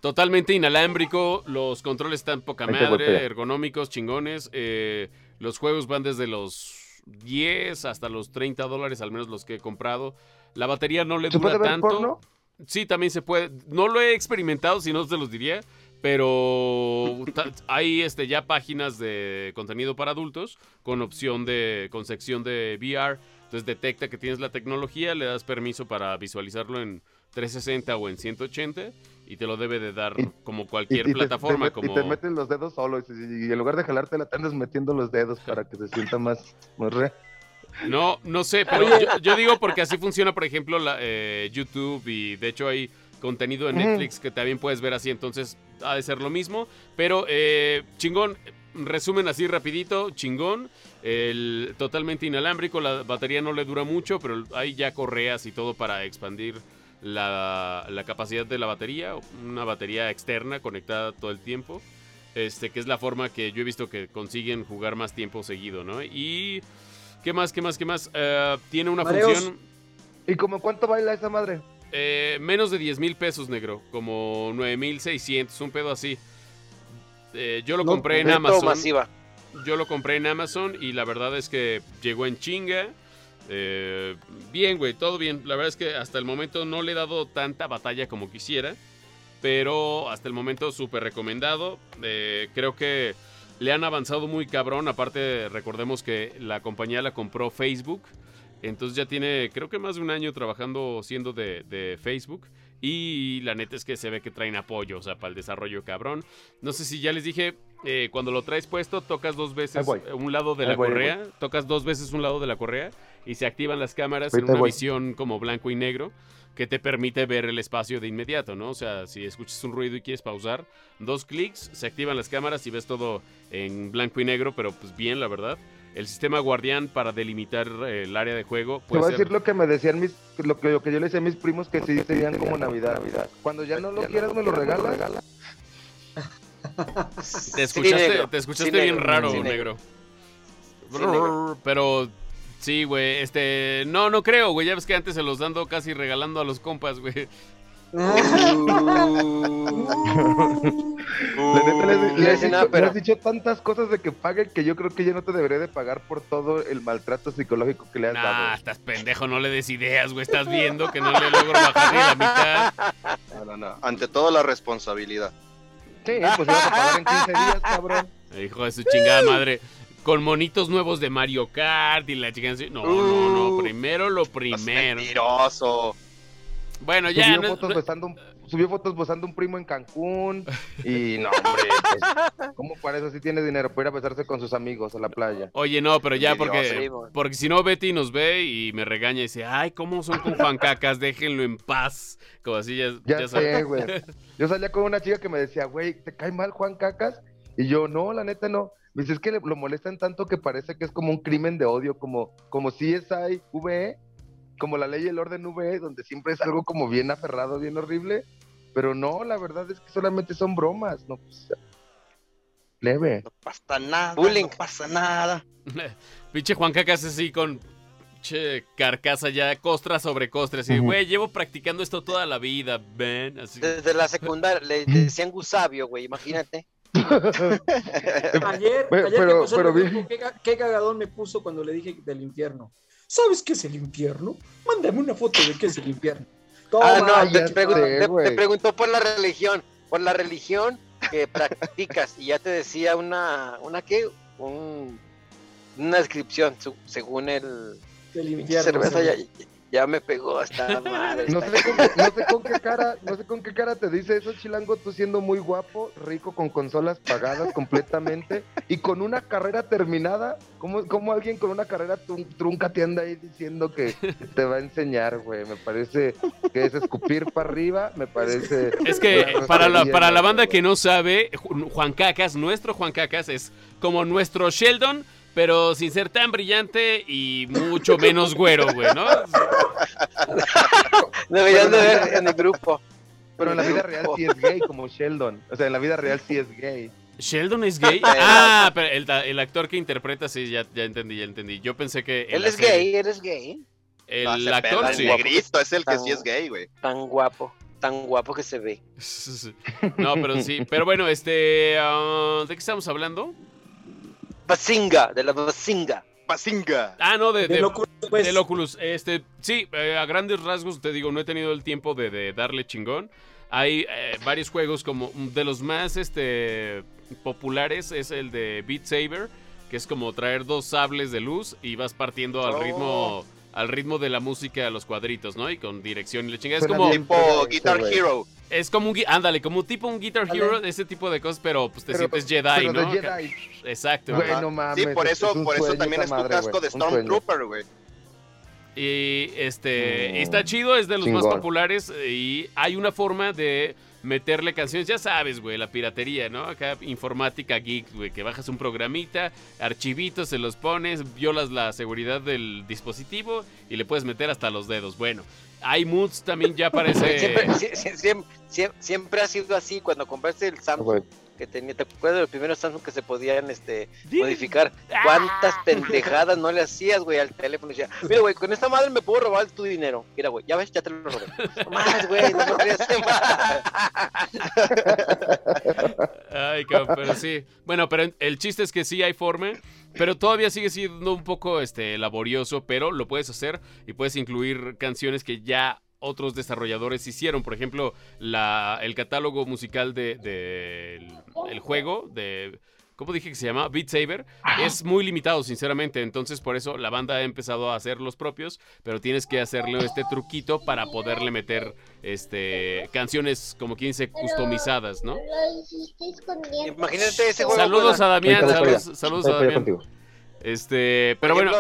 totalmente inalámbrico, los controles están poca madre, ergonómicos, chingones. eh, los juegos van desde los 10 hasta los 30 dólares, al menos los que he comprado. La batería no le ¿Se dura puede ver tanto. porno? Sí, también se puede. No lo he experimentado, si no se los diría. Pero hay este, ya páginas de contenido para adultos con opción de. con sección de VR. Entonces detecta que tienes la tecnología, le das permiso para visualizarlo en 360 o en 180 y te lo debe de dar Y- como cualquier Y- y te- plataforma. te, como... y te metes los dedos solo y, en lugar de jalártela te andas metiendo los dedos para que se sienta más, más re. No, no sé, pero yo, yo digo porque así funciona, por ejemplo, la, eh, YouTube y de hecho hay contenido en. Netflix que también puedes ver así, entonces ha de ser lo mismo. Pero eh, chingón, resumen así rapidito, chingón, el totalmente inalámbrico, la batería no le dura mucho, pero hay ya correas y todo para expandir la, la capacidad de la batería, una batería externa conectada todo el tiempo. Este, que es la forma que yo he visto que consiguen jugar más tiempo seguido, ¿no? Y ¿Qué más? ¿Qué más? ¿Qué más? Eh, tiene una Mareos. función ¿Y como cuánto baila esa madre? eh, menos de 10 mil pesos, negro. Como 9 mil 600, un pedo así. Eh, yo lo No, compré en Amazon. masiva. yo lo compré en Amazon y la verdad es que llegó en chinga. Eh, bien, güey, todo bien. La verdad es que hasta el momento no le he dado tanta batalla como quisiera. Pero hasta el momento súper recomendado. Eh, creo que le han avanzado muy cabrón. Aparte, recordemos que la compañía la compró Facebook. Entonces ya tiene, creo que más de un año trabajando siendo de, de Facebook. Y la neta es que se ve que traen apoyo, o sea, para el desarrollo cabrón. No sé si ya les dije, eh, cuando lo traes puesto, tocas dos veces un lado de la voy, correa, tocas dos veces un lado de la correa y se activan las cámaras en una voy. visión como blanco y negro que te permite ver el espacio de inmediato, ¿no? O sea, si escuchas un ruido y quieres pausar, dos clics, se activan las cámaras y ves todo en blanco y negro, pero pues bien, la verdad. El sistema guardián para delimitar eh, el área de juego Te voy a decir lo que me decían mis, lo que, lo que yo le decía a mis primos que sí serían como Navidad. Cuando ya no lo quieras, me lo regalas. Te escuchaste, te escuchaste Sí, bien negro. raro, Sí, negro. Sí, negro. Pero sí, güey, este, no, no creo, güey. Ya ves que antes se los dando casi regalando a los compas, güey. La neta, le, le Le has hace dicho, nada, le pero- has dicho tantas cosas de que pague que yo creo que ya no te debería de pagar por todo el maltrato psicológico que le has Nah, dado. estás pendejo, no le des ideas, güey. Estás viendo que no le logro bajar ni la mitad. No, no, no. Ante todo la responsabilidad. Sí, pues ibas a pagar en 15 días, cabrón. Hijo de su chingada madre. Con monitos nuevos de Mario Kart y la así. No, no, no. Primero lo primero. Mentiroso. Bueno, ya. subió, no- fotos no- besando un, subió fotos besando un primo en Cancún. Y no, hombre, pues, ¿cómo para eso sí tiene dinero? Para ir a besarse con sus amigos a la playa. Oye, no, pero ya porque, porque si no Betty nos ve y me regaña y dice, ay, ¿cómo son con Juan Cacas? Déjenlo en paz. Como así ya, Ya, ya sabes. sé, güey. Yo salía con una chica que me decía, güey, ¿te cae mal Juan Cacas? Y yo, no, la neta no. Me dice, es que le- lo molestan tanto que parece que es como un crimen de odio, como, como CSI VE, como la ley y el orden VE, donde siempre es algo como bien aferrado, bien horrible. Pero no, la verdad es que solamente son bromas, no pues, leve. No pasa nada. Bullying. No pasa nada. Pinche Juan Cacas así con pinche carcasa ya, costra sobre costra. Así, güey, llevo practicando esto toda la vida, ven. Así. Desde la secundaria le decían gusabio, güey, imagínate. Ayer, Pero- ayer pero- que pasó pero ¿qué, qué cagadón me puso cuando le dije del infierno. ¿Sabes qué es el infierno? Mándame una foto de qué es el infierno. Ah, no, te, pregun- sé, te- güey. te preguntó por la religión, por la religión que practicas y ya te decía una, una qué, Un- una descripción su- según el infierno. cerveza ya. Ya me pegó hasta madre. No está sé, con, no sé con qué cara, no sé con qué cara te dice eso, Chilango, tú siendo muy guapo, rico, con consolas pagadas completamente y con una carrera terminada. ¿Cómo, cómo alguien con una carrera trun- trunca te anda ahí diciendo que te va a enseñar, güey? Me parece que es escupir para arriba, me parece... Es que para la, para la banda que no sabe, Ju- Juan Cacas, nuestro Juan Cacas es como nuestro Sheldon, pero sin ser tan brillante y mucho menos güero, güey, ¿no? Deberían de ver en el grupo. Pero en la vida real sí es gay, como Sheldon. O sea, en la vida real sí es gay. ¿Sheldon es gay? Ah, pero el, el actor que interpreta, sí, ya, ya entendí, ya entendí. Yo pensé que... Él es serie- gay, él es gay. El No, actor, sí. El negrito es el que sí es gay, güey. Tan guapo, tan guapo que se ve. No, pero sí. Pero bueno, este... ah, ¿De qué estamos hablando? Basinga, de la Basinga. Pasinga. Ah, no, de, Del de- Oculus, pues. del Oculus. Este, sí, eh, a grandes rasgos te digo, no he tenido el tiempo de, de darle chingón. Hay eh, varios juegos como de los más este, populares es el de Beat Saber, que es como traer dos sables de luz y vas partiendo al Oh. ritmo al ritmo de la música a los cuadritos, ¿no? Y con dirección y la chingada. Es como. Tipo Guitar. Hero. Es como un, ándale, como tipo un Guitar. Hero, ese tipo de cosas, pero pues te Pero- sientes Jedi, pero ¿no? de Jedi. Exacto. Güey, no mames. Sí, por es- eso, es por eso también es tu madre, casco de. Stormtrooper, güey. Y este Mm, está chido, es de los más populares y hay una forma de meterle canciones, ya sabes, güey, la piratería, ¿no? Acá informática geek, güey, que bajas un programita, archivitos, se los pones, violas la seguridad del dispositivo y le puedes meter hasta los dedos. Bueno, hay moods también ya para ese Siempre, sie- sie- siem- siem- siempre ha sido así. Cuando compraste el Samsung, que tenía. ¿Te acuerdas de los primeros Samsung que se podían este, modificar? ¿Cuántas pendejadas no le hacías, güey, al teléfono? decía, mira, güey, con esta madre me puedo robar tu dinero. Mira, güey, ya ves, ya te lo robé. No más, güey, no podría hacer más. Ay, cabrón, pero sí. Bueno, pero el chiste es que sí hay forma. Pero todavía sigue siendo un poco este, laborioso, pero lo puedes hacer y puedes incluir canciones que ya otros desarrolladores hicieron. Por ejemplo, la, el catálogo musical del de, el juego, de, ¿cómo dije que se llama? Beat Saber, es muy limitado, sinceramente. Entonces, por eso la banda ha empezado a hacer los propios, pero tienes que hacerle este truquito para poderle meter este canciones, como quien dice, customizadas, ¿no? Imagínate ese juego. Saludos a Damián, saludos, saludos a Damián. Este, pero bueno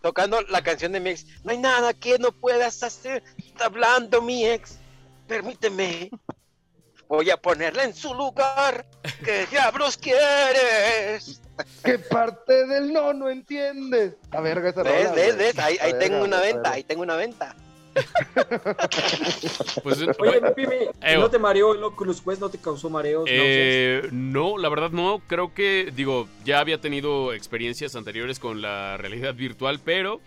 tocando la canción de mi ex. No hay nada que no puedas hacer. Está hablando mi ex. Permíteme. Voy a ponerla en su lugar. ¿Qué diablos quieres? ¿Qué parte del no no entiendes? A verga esa ¿Ves, ves, ves? Ahí, ahí tengo una venta, ahí tengo una venta. pues, Oye, eh, ¿no te mareó el Oculus Quest? ¿No te causó mareos? Eh, no, la verdad no. Creo que, digo, ya había tenido experiencias anteriores con la realidad virtual, pero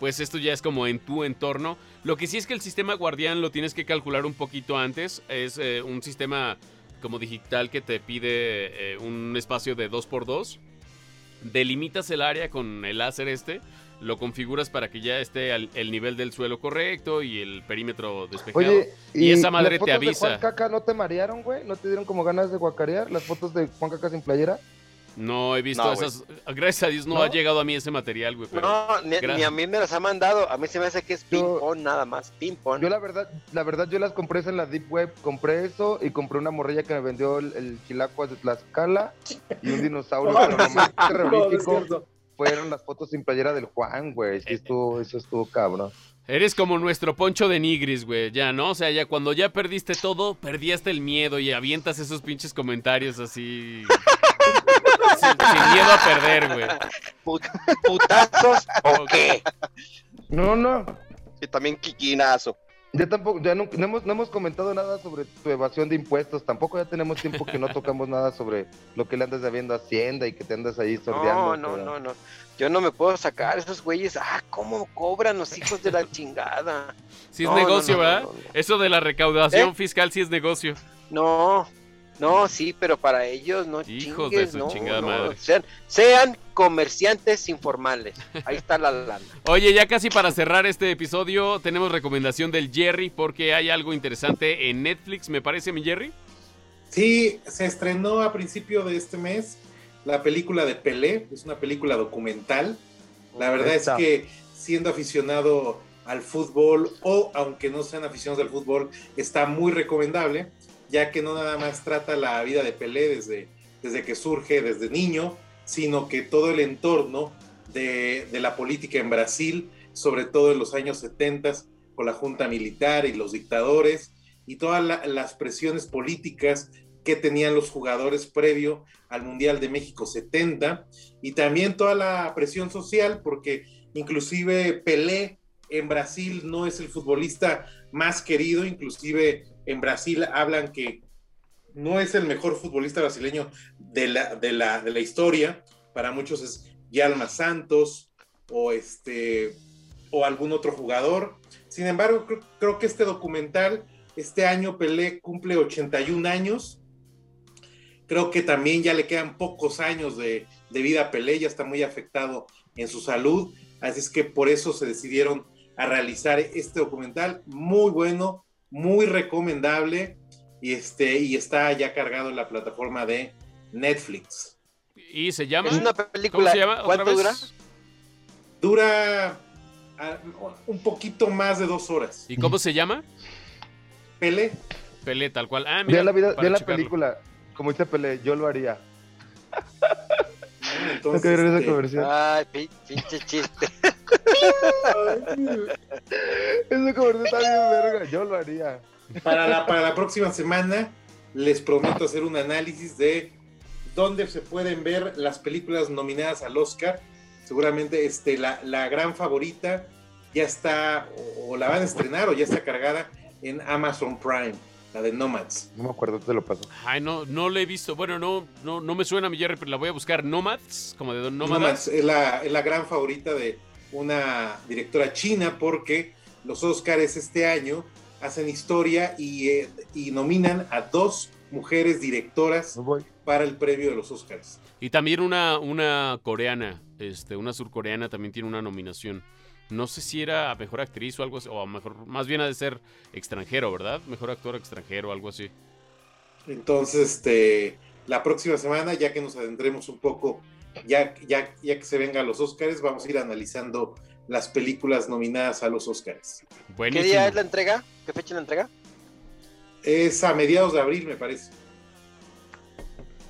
pues esto ya es como en tu entorno. Lo que sí es que el sistema guardián lo tienes que calcular un poquito antes. Es eh, un sistema como digital que te pide un espacio de 2x2. Delimitas el área con el láser este lo configuras para que ya esté al el nivel del suelo correcto y el perímetro despejado. Oye, y, esa madre te avisa. De Juan Caca no te marearon, güey? ¿No te dieron como ganas de guacarear las fotos de Juan Caca sin playera? No, he visto esas. Gracias a Dios no, ha llegado a mí ese material, güey. no, ni, a mí me las ha mandado. A mí se me hace que es ping-pong nada más. Ping-pong. Yo, la verdad, la verdad, yo las compré en la Deep Web. Compré eso y compré una morrilla que me vendió el, el Chilacuas de Tlaxcala y un dinosaurio, pero nomás terrorífico fueron las fotos sin playera del Juan, güey. Sí estuvo, eso estuvo cabrón. Eres como nuestro poncho de nigris, güey, ya, ¿no? O sea, ya cuando ya perdiste todo, perdiste el miedo y avientas esos pinches comentarios así. sin, miedo a perder, güey. ¿Putazos o qué? No, no. Y también quiquinazo. Ya tampoco, ya no, hemos, no hemos comentado nada sobre tu evasión de impuestos. Tampoco ya tenemos tiempo que no tocamos nada sobre lo que le andas debiendo a Hacienda y que te andas ahí sordeando. No, no, no, no. Yo no me puedo sacar esos güeyes. Ah, ¿cómo cobran los hijos de la chingada? Sí es negocio, ¿verdad? Eso de la recaudación ¿Eh? fiscal sí es negocio. No, no, sí, pero para ellos no Hijos de su chingada madre. Sean, sean, comerciantes informales. Ahí está la lana. Oye, ya casi para cerrar este episodio, tenemos recomendación del Jerry porque hay algo interesante en Netflix, me parece, mi Jerry. Sí, se estrenó a principio de este mes la película de Pelé, es una película documental. La verdad es que siendo aficionado al fútbol o aunque no sean aficionados al fútbol, está muy recomendable ya que no nada más trata la vida de Pelé desde, desde que surge, desde niño, sino que todo el entorno de, la política en Brasil, sobre todo en los años 70 con la junta militar y los dictadores, y todas las presiones políticas que tenían los jugadores previo al Mundial de México 70, y también toda la presión social, porque inclusive Pelé en Brasil no es el futbolista más querido, inclusive en Brasil hablan que no es el mejor futbolista brasileño de la, de la, de la historia, para muchos es Yalma Santos o, este, o algún otro jugador. Sin embargo, creo, que este documental, este año Pelé cumple 81 años. Creo que también ya le quedan pocos años de, de vida a Pelé, ya está muy afectado en su salud. Así es que por eso se decidieron a realizar este documental muy bueno, muy recomendable y, este, y está ya cargado en la plataforma de Netflix. ¿Y se llama? Es una película. ¿Cuánto dura? Dura ah, un poquito más de dos horas. ¿Y cómo se llama? Pelé. Pelé, tal cual. Ah, mira, la, vida, la película, como dice Pelé, yo lo haría. Entonces, este... Ay, pinche chiste. Ese comercial está bien verga, yo lo haría. Para la, para la próxima semana les prometo hacer un análisis de dónde se pueden ver las películas nominadas al Oscar. Seguramente este, la, la gran favorita ya está, o, la van a estrenar, o ya está cargada en Amazon Prime. la de Nomads. No me acuerdo, te lo paso. Ay, no, no le he visto. Bueno, no, no, no me suena a mi Jerry, pero la voy a buscar. Nomads, como de Nomads. Nomads es la, es la gran favorita de una directora china porque los Oscars este año hacen historia y, eh, y nominan a dos mujeres directoras No para el premio de los Oscars. Y también una, una coreana, este, una surcoreana también tiene una nominación. No sé si era a mejor actriz o algo así, o a mejor, más bien ha de ser extranjero, ¿verdad? Mejor actor extranjero, algo así. Entonces, este, la próxima semana, ya que nos adentremos un poco, ya, ya, ya que se vengan los Oscars, vamos a ir analizando las películas nominadas a los Oscars. ¿Qué día es la entrega? ¿Qué fecha es la entrega? Es a mediados de abril, me parece.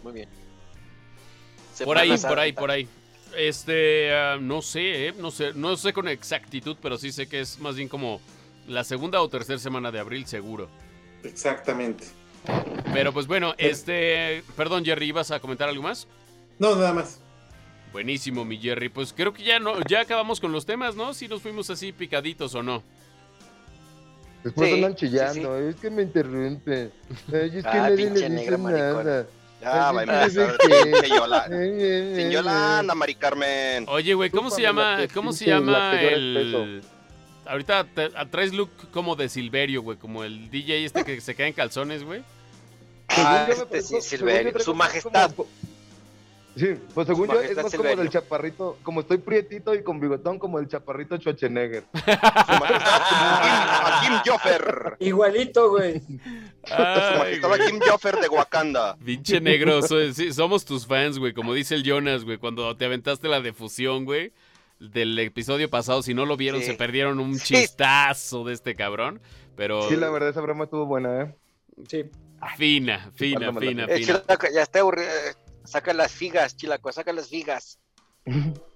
Muy bien. Por ahí, por ahí, por ahí. Este, ah, no sé, eh, no sé, no sé con exactitud, pero sí sé que es más bien como la segunda o tercera semana de abril, seguro. Exactamente. Pero pues bueno, este, perdón Jerry, ¿ibas a comentar algo más? No, nada más. Buenísimo, mi Jerry. Pues creo que ya no, ya acabamos con los temas, ¿no? Si nos fuimos así picaditos o no. Después Sí, andan chillando, es que me interrumpen. Ay, es que Ah, nadie le dice nada. Ya, va a Sin. Yolanda, Mari Carmen. Oye, güey, ¿cómo se llama? ¿Cómo se llama el Ahorita te- traes look como de Silverio, güey, como el DJ este que se cae en calzones, güey. Ah, este sí, Silverio, su majestad. como- Sí, pues según yo es más como del chaparrito, como estoy prietito y con bigotón como el chaparrito Schwarzenegger. A Kim, Joffer. Igualito, güey. Su Ay, majestad a güey. Kim Joffer de Wakanda. Pinche negro, so- sí, somos tus fans, güey. Como dice el Jonas, güey, cuando te aventaste la defusión, güey, del episodio pasado. Si no lo vieron, Sí. se perdieron un Sí. chistazo de este cabrón. Pero Sí, la verdad esa broma estuvo buena, ¿eh? Sí. fina, fina, fina, Eh, fina. Ya está aburrido. Saca las figas, Chilaco, saca las figas.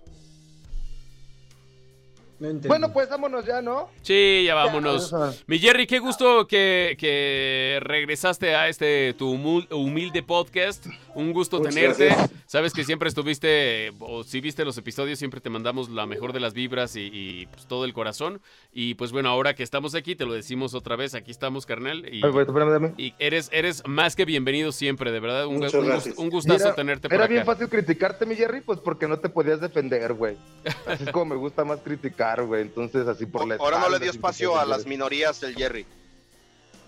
No. Bueno, pues vámonos ya, ¿no? Sí, ya vámonos. Eso. Mi Jerry, qué gusto que, que regresaste a este tu humilde podcast. Un gusto Muchas tenerte. gracias. Sabes que siempre estuviste, o si viste los episodios, siempre te mandamos la mejor de las vibras y, y, pues, todo el corazón. Y pues bueno, ahora que estamos aquí, te lo decimos otra vez. Aquí estamos, carnal. Y, Ay, güey, espérame, dame. y eres, eres más que bienvenido siempre, de verdad. Un, un un gustazo Mira, tenerte por Era acá. bien fácil criticarte, mi Jerry, pues porque no te podías defender, güey. Así es como me gusta más criticar, güey. Entonces, así por la Ahora no le dio espacio a las minorías el Jerry.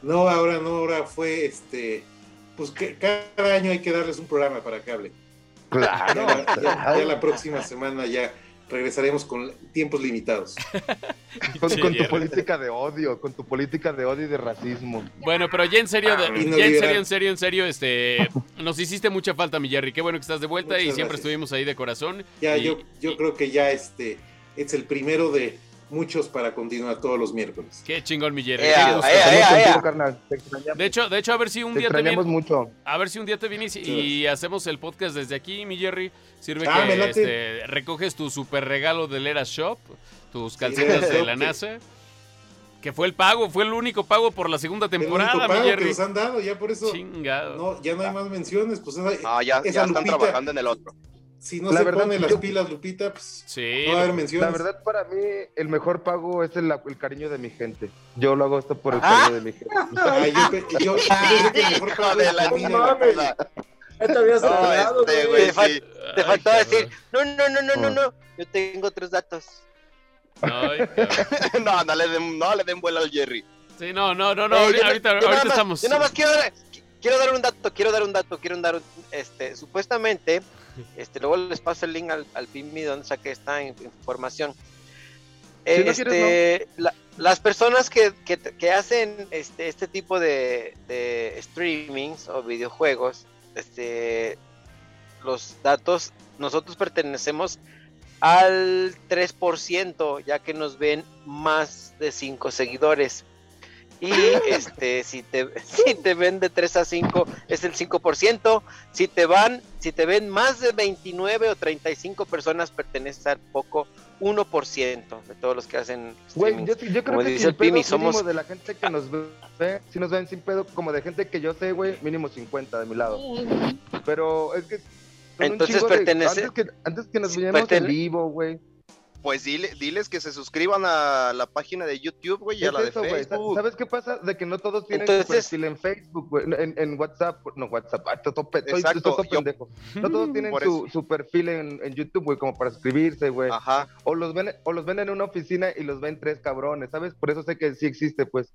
No, ahora no, ahora fue este. Pues que cada año hay que darles un programa para que hablen. Claro. Ya, ya- ya la próxima semana ya regresaremos con tiempos limitados. con, Sí, con tu política de odio, con tu política de odio y de racismo. Bueno, pero ya en serio, de- Ah, no ya en serio, en serio, en serio, este, nos hiciste mucha falta, mi Jerry. Qué bueno que estás de vuelta y siempre gracias. estuvimos ahí de corazón. Ya, Y- yo, yo y- creo que ya este es el primero de muchos para continuar todos los miércoles. Qué chingón, mi Jerry. Ea, qué gusto. ea, Estamos ea, contigo, ea. carnal. Te extrañamos, De hecho, de hecho, a ver si un te día te vienes, mucho. a ver si un día te vienes y, y hacemos el podcast desde aquí, mi Jerry. Sirve Ah, que este, recoges tu super regalo del Era Shop, tus calcetas Sí, de la. NASA. Que fue el pago, fue el único pago por la segunda El único temporada, mi pago que Jerry. nos han dado, ya por eso Chingado. no, ya no hay más menciones. Pues esa- Ah, ya, esa ya están Lupita, trabajando en el otro. Si no La se verdad, pone las yo- pilas, Lupita, pues Sí. no va a haber menciones. La verdad, para mí, el mejor pago es el, el cariño de mi gente. Yo lo hago esto por el Ah. cariño de mi gente. Ah, yo, yo- yo que el mejor pago es la te habías No, enterado, este, güey. güey, Te fal- sí. Te Ay, faltaba cabrón. decir, no, no, no, no, no, no. Yo tengo otros datos. Ay, no, no le den, no le den vuelo al Jerry. Sí, no, no, no, no, Eh, ahorita, yo- ahorita, yo nada ahorita más- estamos. Yo nada más quiero dar, quiero dar un dato, quiero dar un dato, quiero dar un, este, supuestamente, este, luego les paso el link al, al PIMI donde saqué esta in- información. Si no Este, la- las personas que, que, que hacen este, este tipo de, de streamings o videojuegos, este, los datos, nosotros pertenecemos al 3%, ya que nos ven más de 5 seguidores. Y este, si te, si te ven de 3 a 5 es el 5%. Si te van, si te ven más de 29 o 35 personas, perteneces al poco 1% de todos los que hacen Güey, yo, creo Como que dice el Pimi, somos- de la gente que nos ve, si nos ven sin pedo, como de gente que yo sé, güey, mínimo 50 de mi lado. Pero es que... Entonces de- pertenece- Antes que, antes que nos veíamos en vivo, güey. Pues dile, diles que se suscriban a la página de YouTube, güey, y a la eso. Facebook. ¿Sabes qué pasa? De que no todos tienen Entonces- su perfil en Facebook, güey. En, en WhatsApp, no, WhatsApp. Ay, todo, pe- soy- Exacto, todo yo- pendejo. No todos tienen Por su, su perfil en, en YouTube, güey, como para suscribirse, güey. Ajá. O los ven, o los ven en una oficina y los ven tres cabrones, ¿sabes? Por eso sé que sí existe, pues.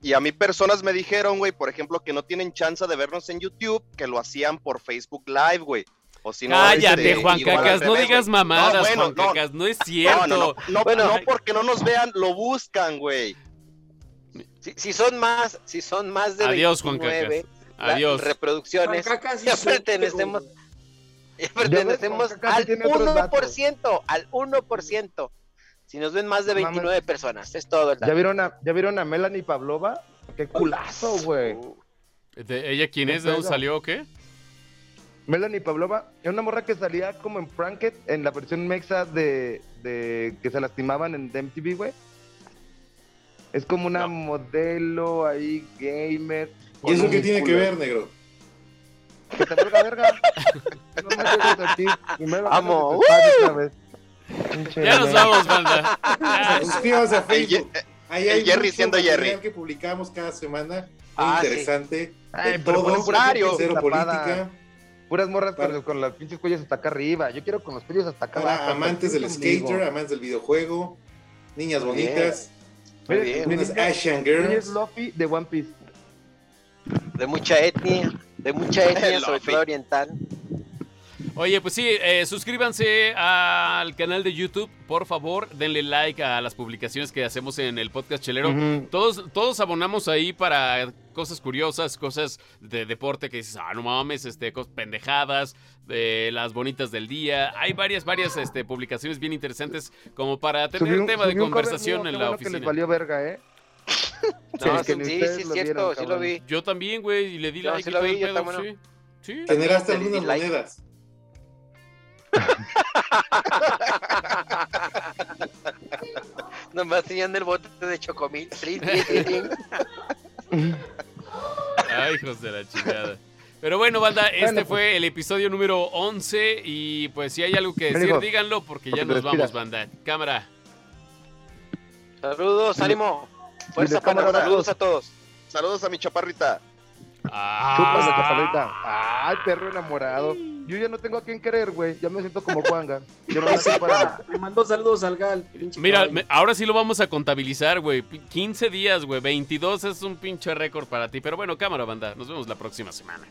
Y a mí personas me dijeron, güey, por ejemplo, que no tienen chance de vernos en YouTube, que lo hacían por Facebook Live, güey. O si no, Cállate, este, Juan Cacas, no digas mamadas, No, bueno, Juan no. Cacas, no es cierto. no, no, no, Bueno, no porque no nos vean, lo buscan, güey. Si, si son más, si son más de Adiós, Juan 29 la- Adiós. reproducciones, Juan Cacas ya pertenecemos, ya pertenecemos Juan Cacas al tiene otros datos. 1%, al 1%. Si nos ven más de No mames. 29 personas, es todo ¿Ya vieron a, ¿ya vieron a Melanie Pavlova? Qué culazo, güey. ¿De ¿Ella quién ¿Qué es? ¿De dónde salió o qué? Melanie Pavlova es una morra que salía como en Pranked en la versión mexa de, de que se lastimaban en MTV, güey. Es como una No. modelo ahí, gamer. ¿Y eso qué tiene que ver, negro? Que te valga verga. No me llegues aquí. Primero haces el otra vez. Ya nos vamos, banda. Suscríbanse a Facebook. Ahí hay el Jerry siendo material Jerry. que publicamos cada semana. Muy Ah, sí. interesante. Ay, de pero todo, puras horario. cero política. Puras morras con, Para- con los pinches cuellos hasta acá arriba. Yo quiero con los cuellos hasta acá Para abajo. amantes del skater, amantes del videojuego, niñas Muy bien. bonitas, Muy bien. mi unas niña- Asian mi niña es Girls. Luffy de One Piece. de mucha etnia, de mucha etnia, sobre todo oriental. Oye, pues sí, eh, suscríbanse al canal de YouTube, por favor, denle like a las publicaciones que hacemos en el podcast Chelero. Todos, todos abonamos ahí para cosas curiosas, cosas de deporte que dices, ah, no mames, este, cosas pendejadas, de las bonitas del día. Hay varias, varias este, publicaciones bien interesantes como para tener un- tema de conversación mío, en la bueno que les oficina. valió verga, ¿eh? No, que sí, ni sí, ustedes sí, es cierto, vieron, sí lo vi. Yo también, güey, y le di Yo like sí y lo todo vi, el yo pedo, también sí. Sí. Generaste algunas like. Nomás tenían el bote de chocomil. Ay, hijos de la chingada. Pero bueno, banda, este Bueno, pues. fue el episodio número 11 y pues si hay algo que decir, díganlo porque ya porque nos vamos, banda. Cámara. Saludos, ánimo. Fuerza para saludos a todos. Saludos a mi chaparrita. Ah, Chupas la chaparrita. Ay, perro enamorado. Yo ya no tengo a quién querer, güey. Ya me siento como Juanga. Yo no nací para... Me mandó saludos al Gal. pinche Mira, me- ahora sí lo vamos a contabilizar, güey. P- 15 días, güey. 22 es un pinche récord para ti. Pero bueno, cámara, banda. Nos vemos la próxima semana.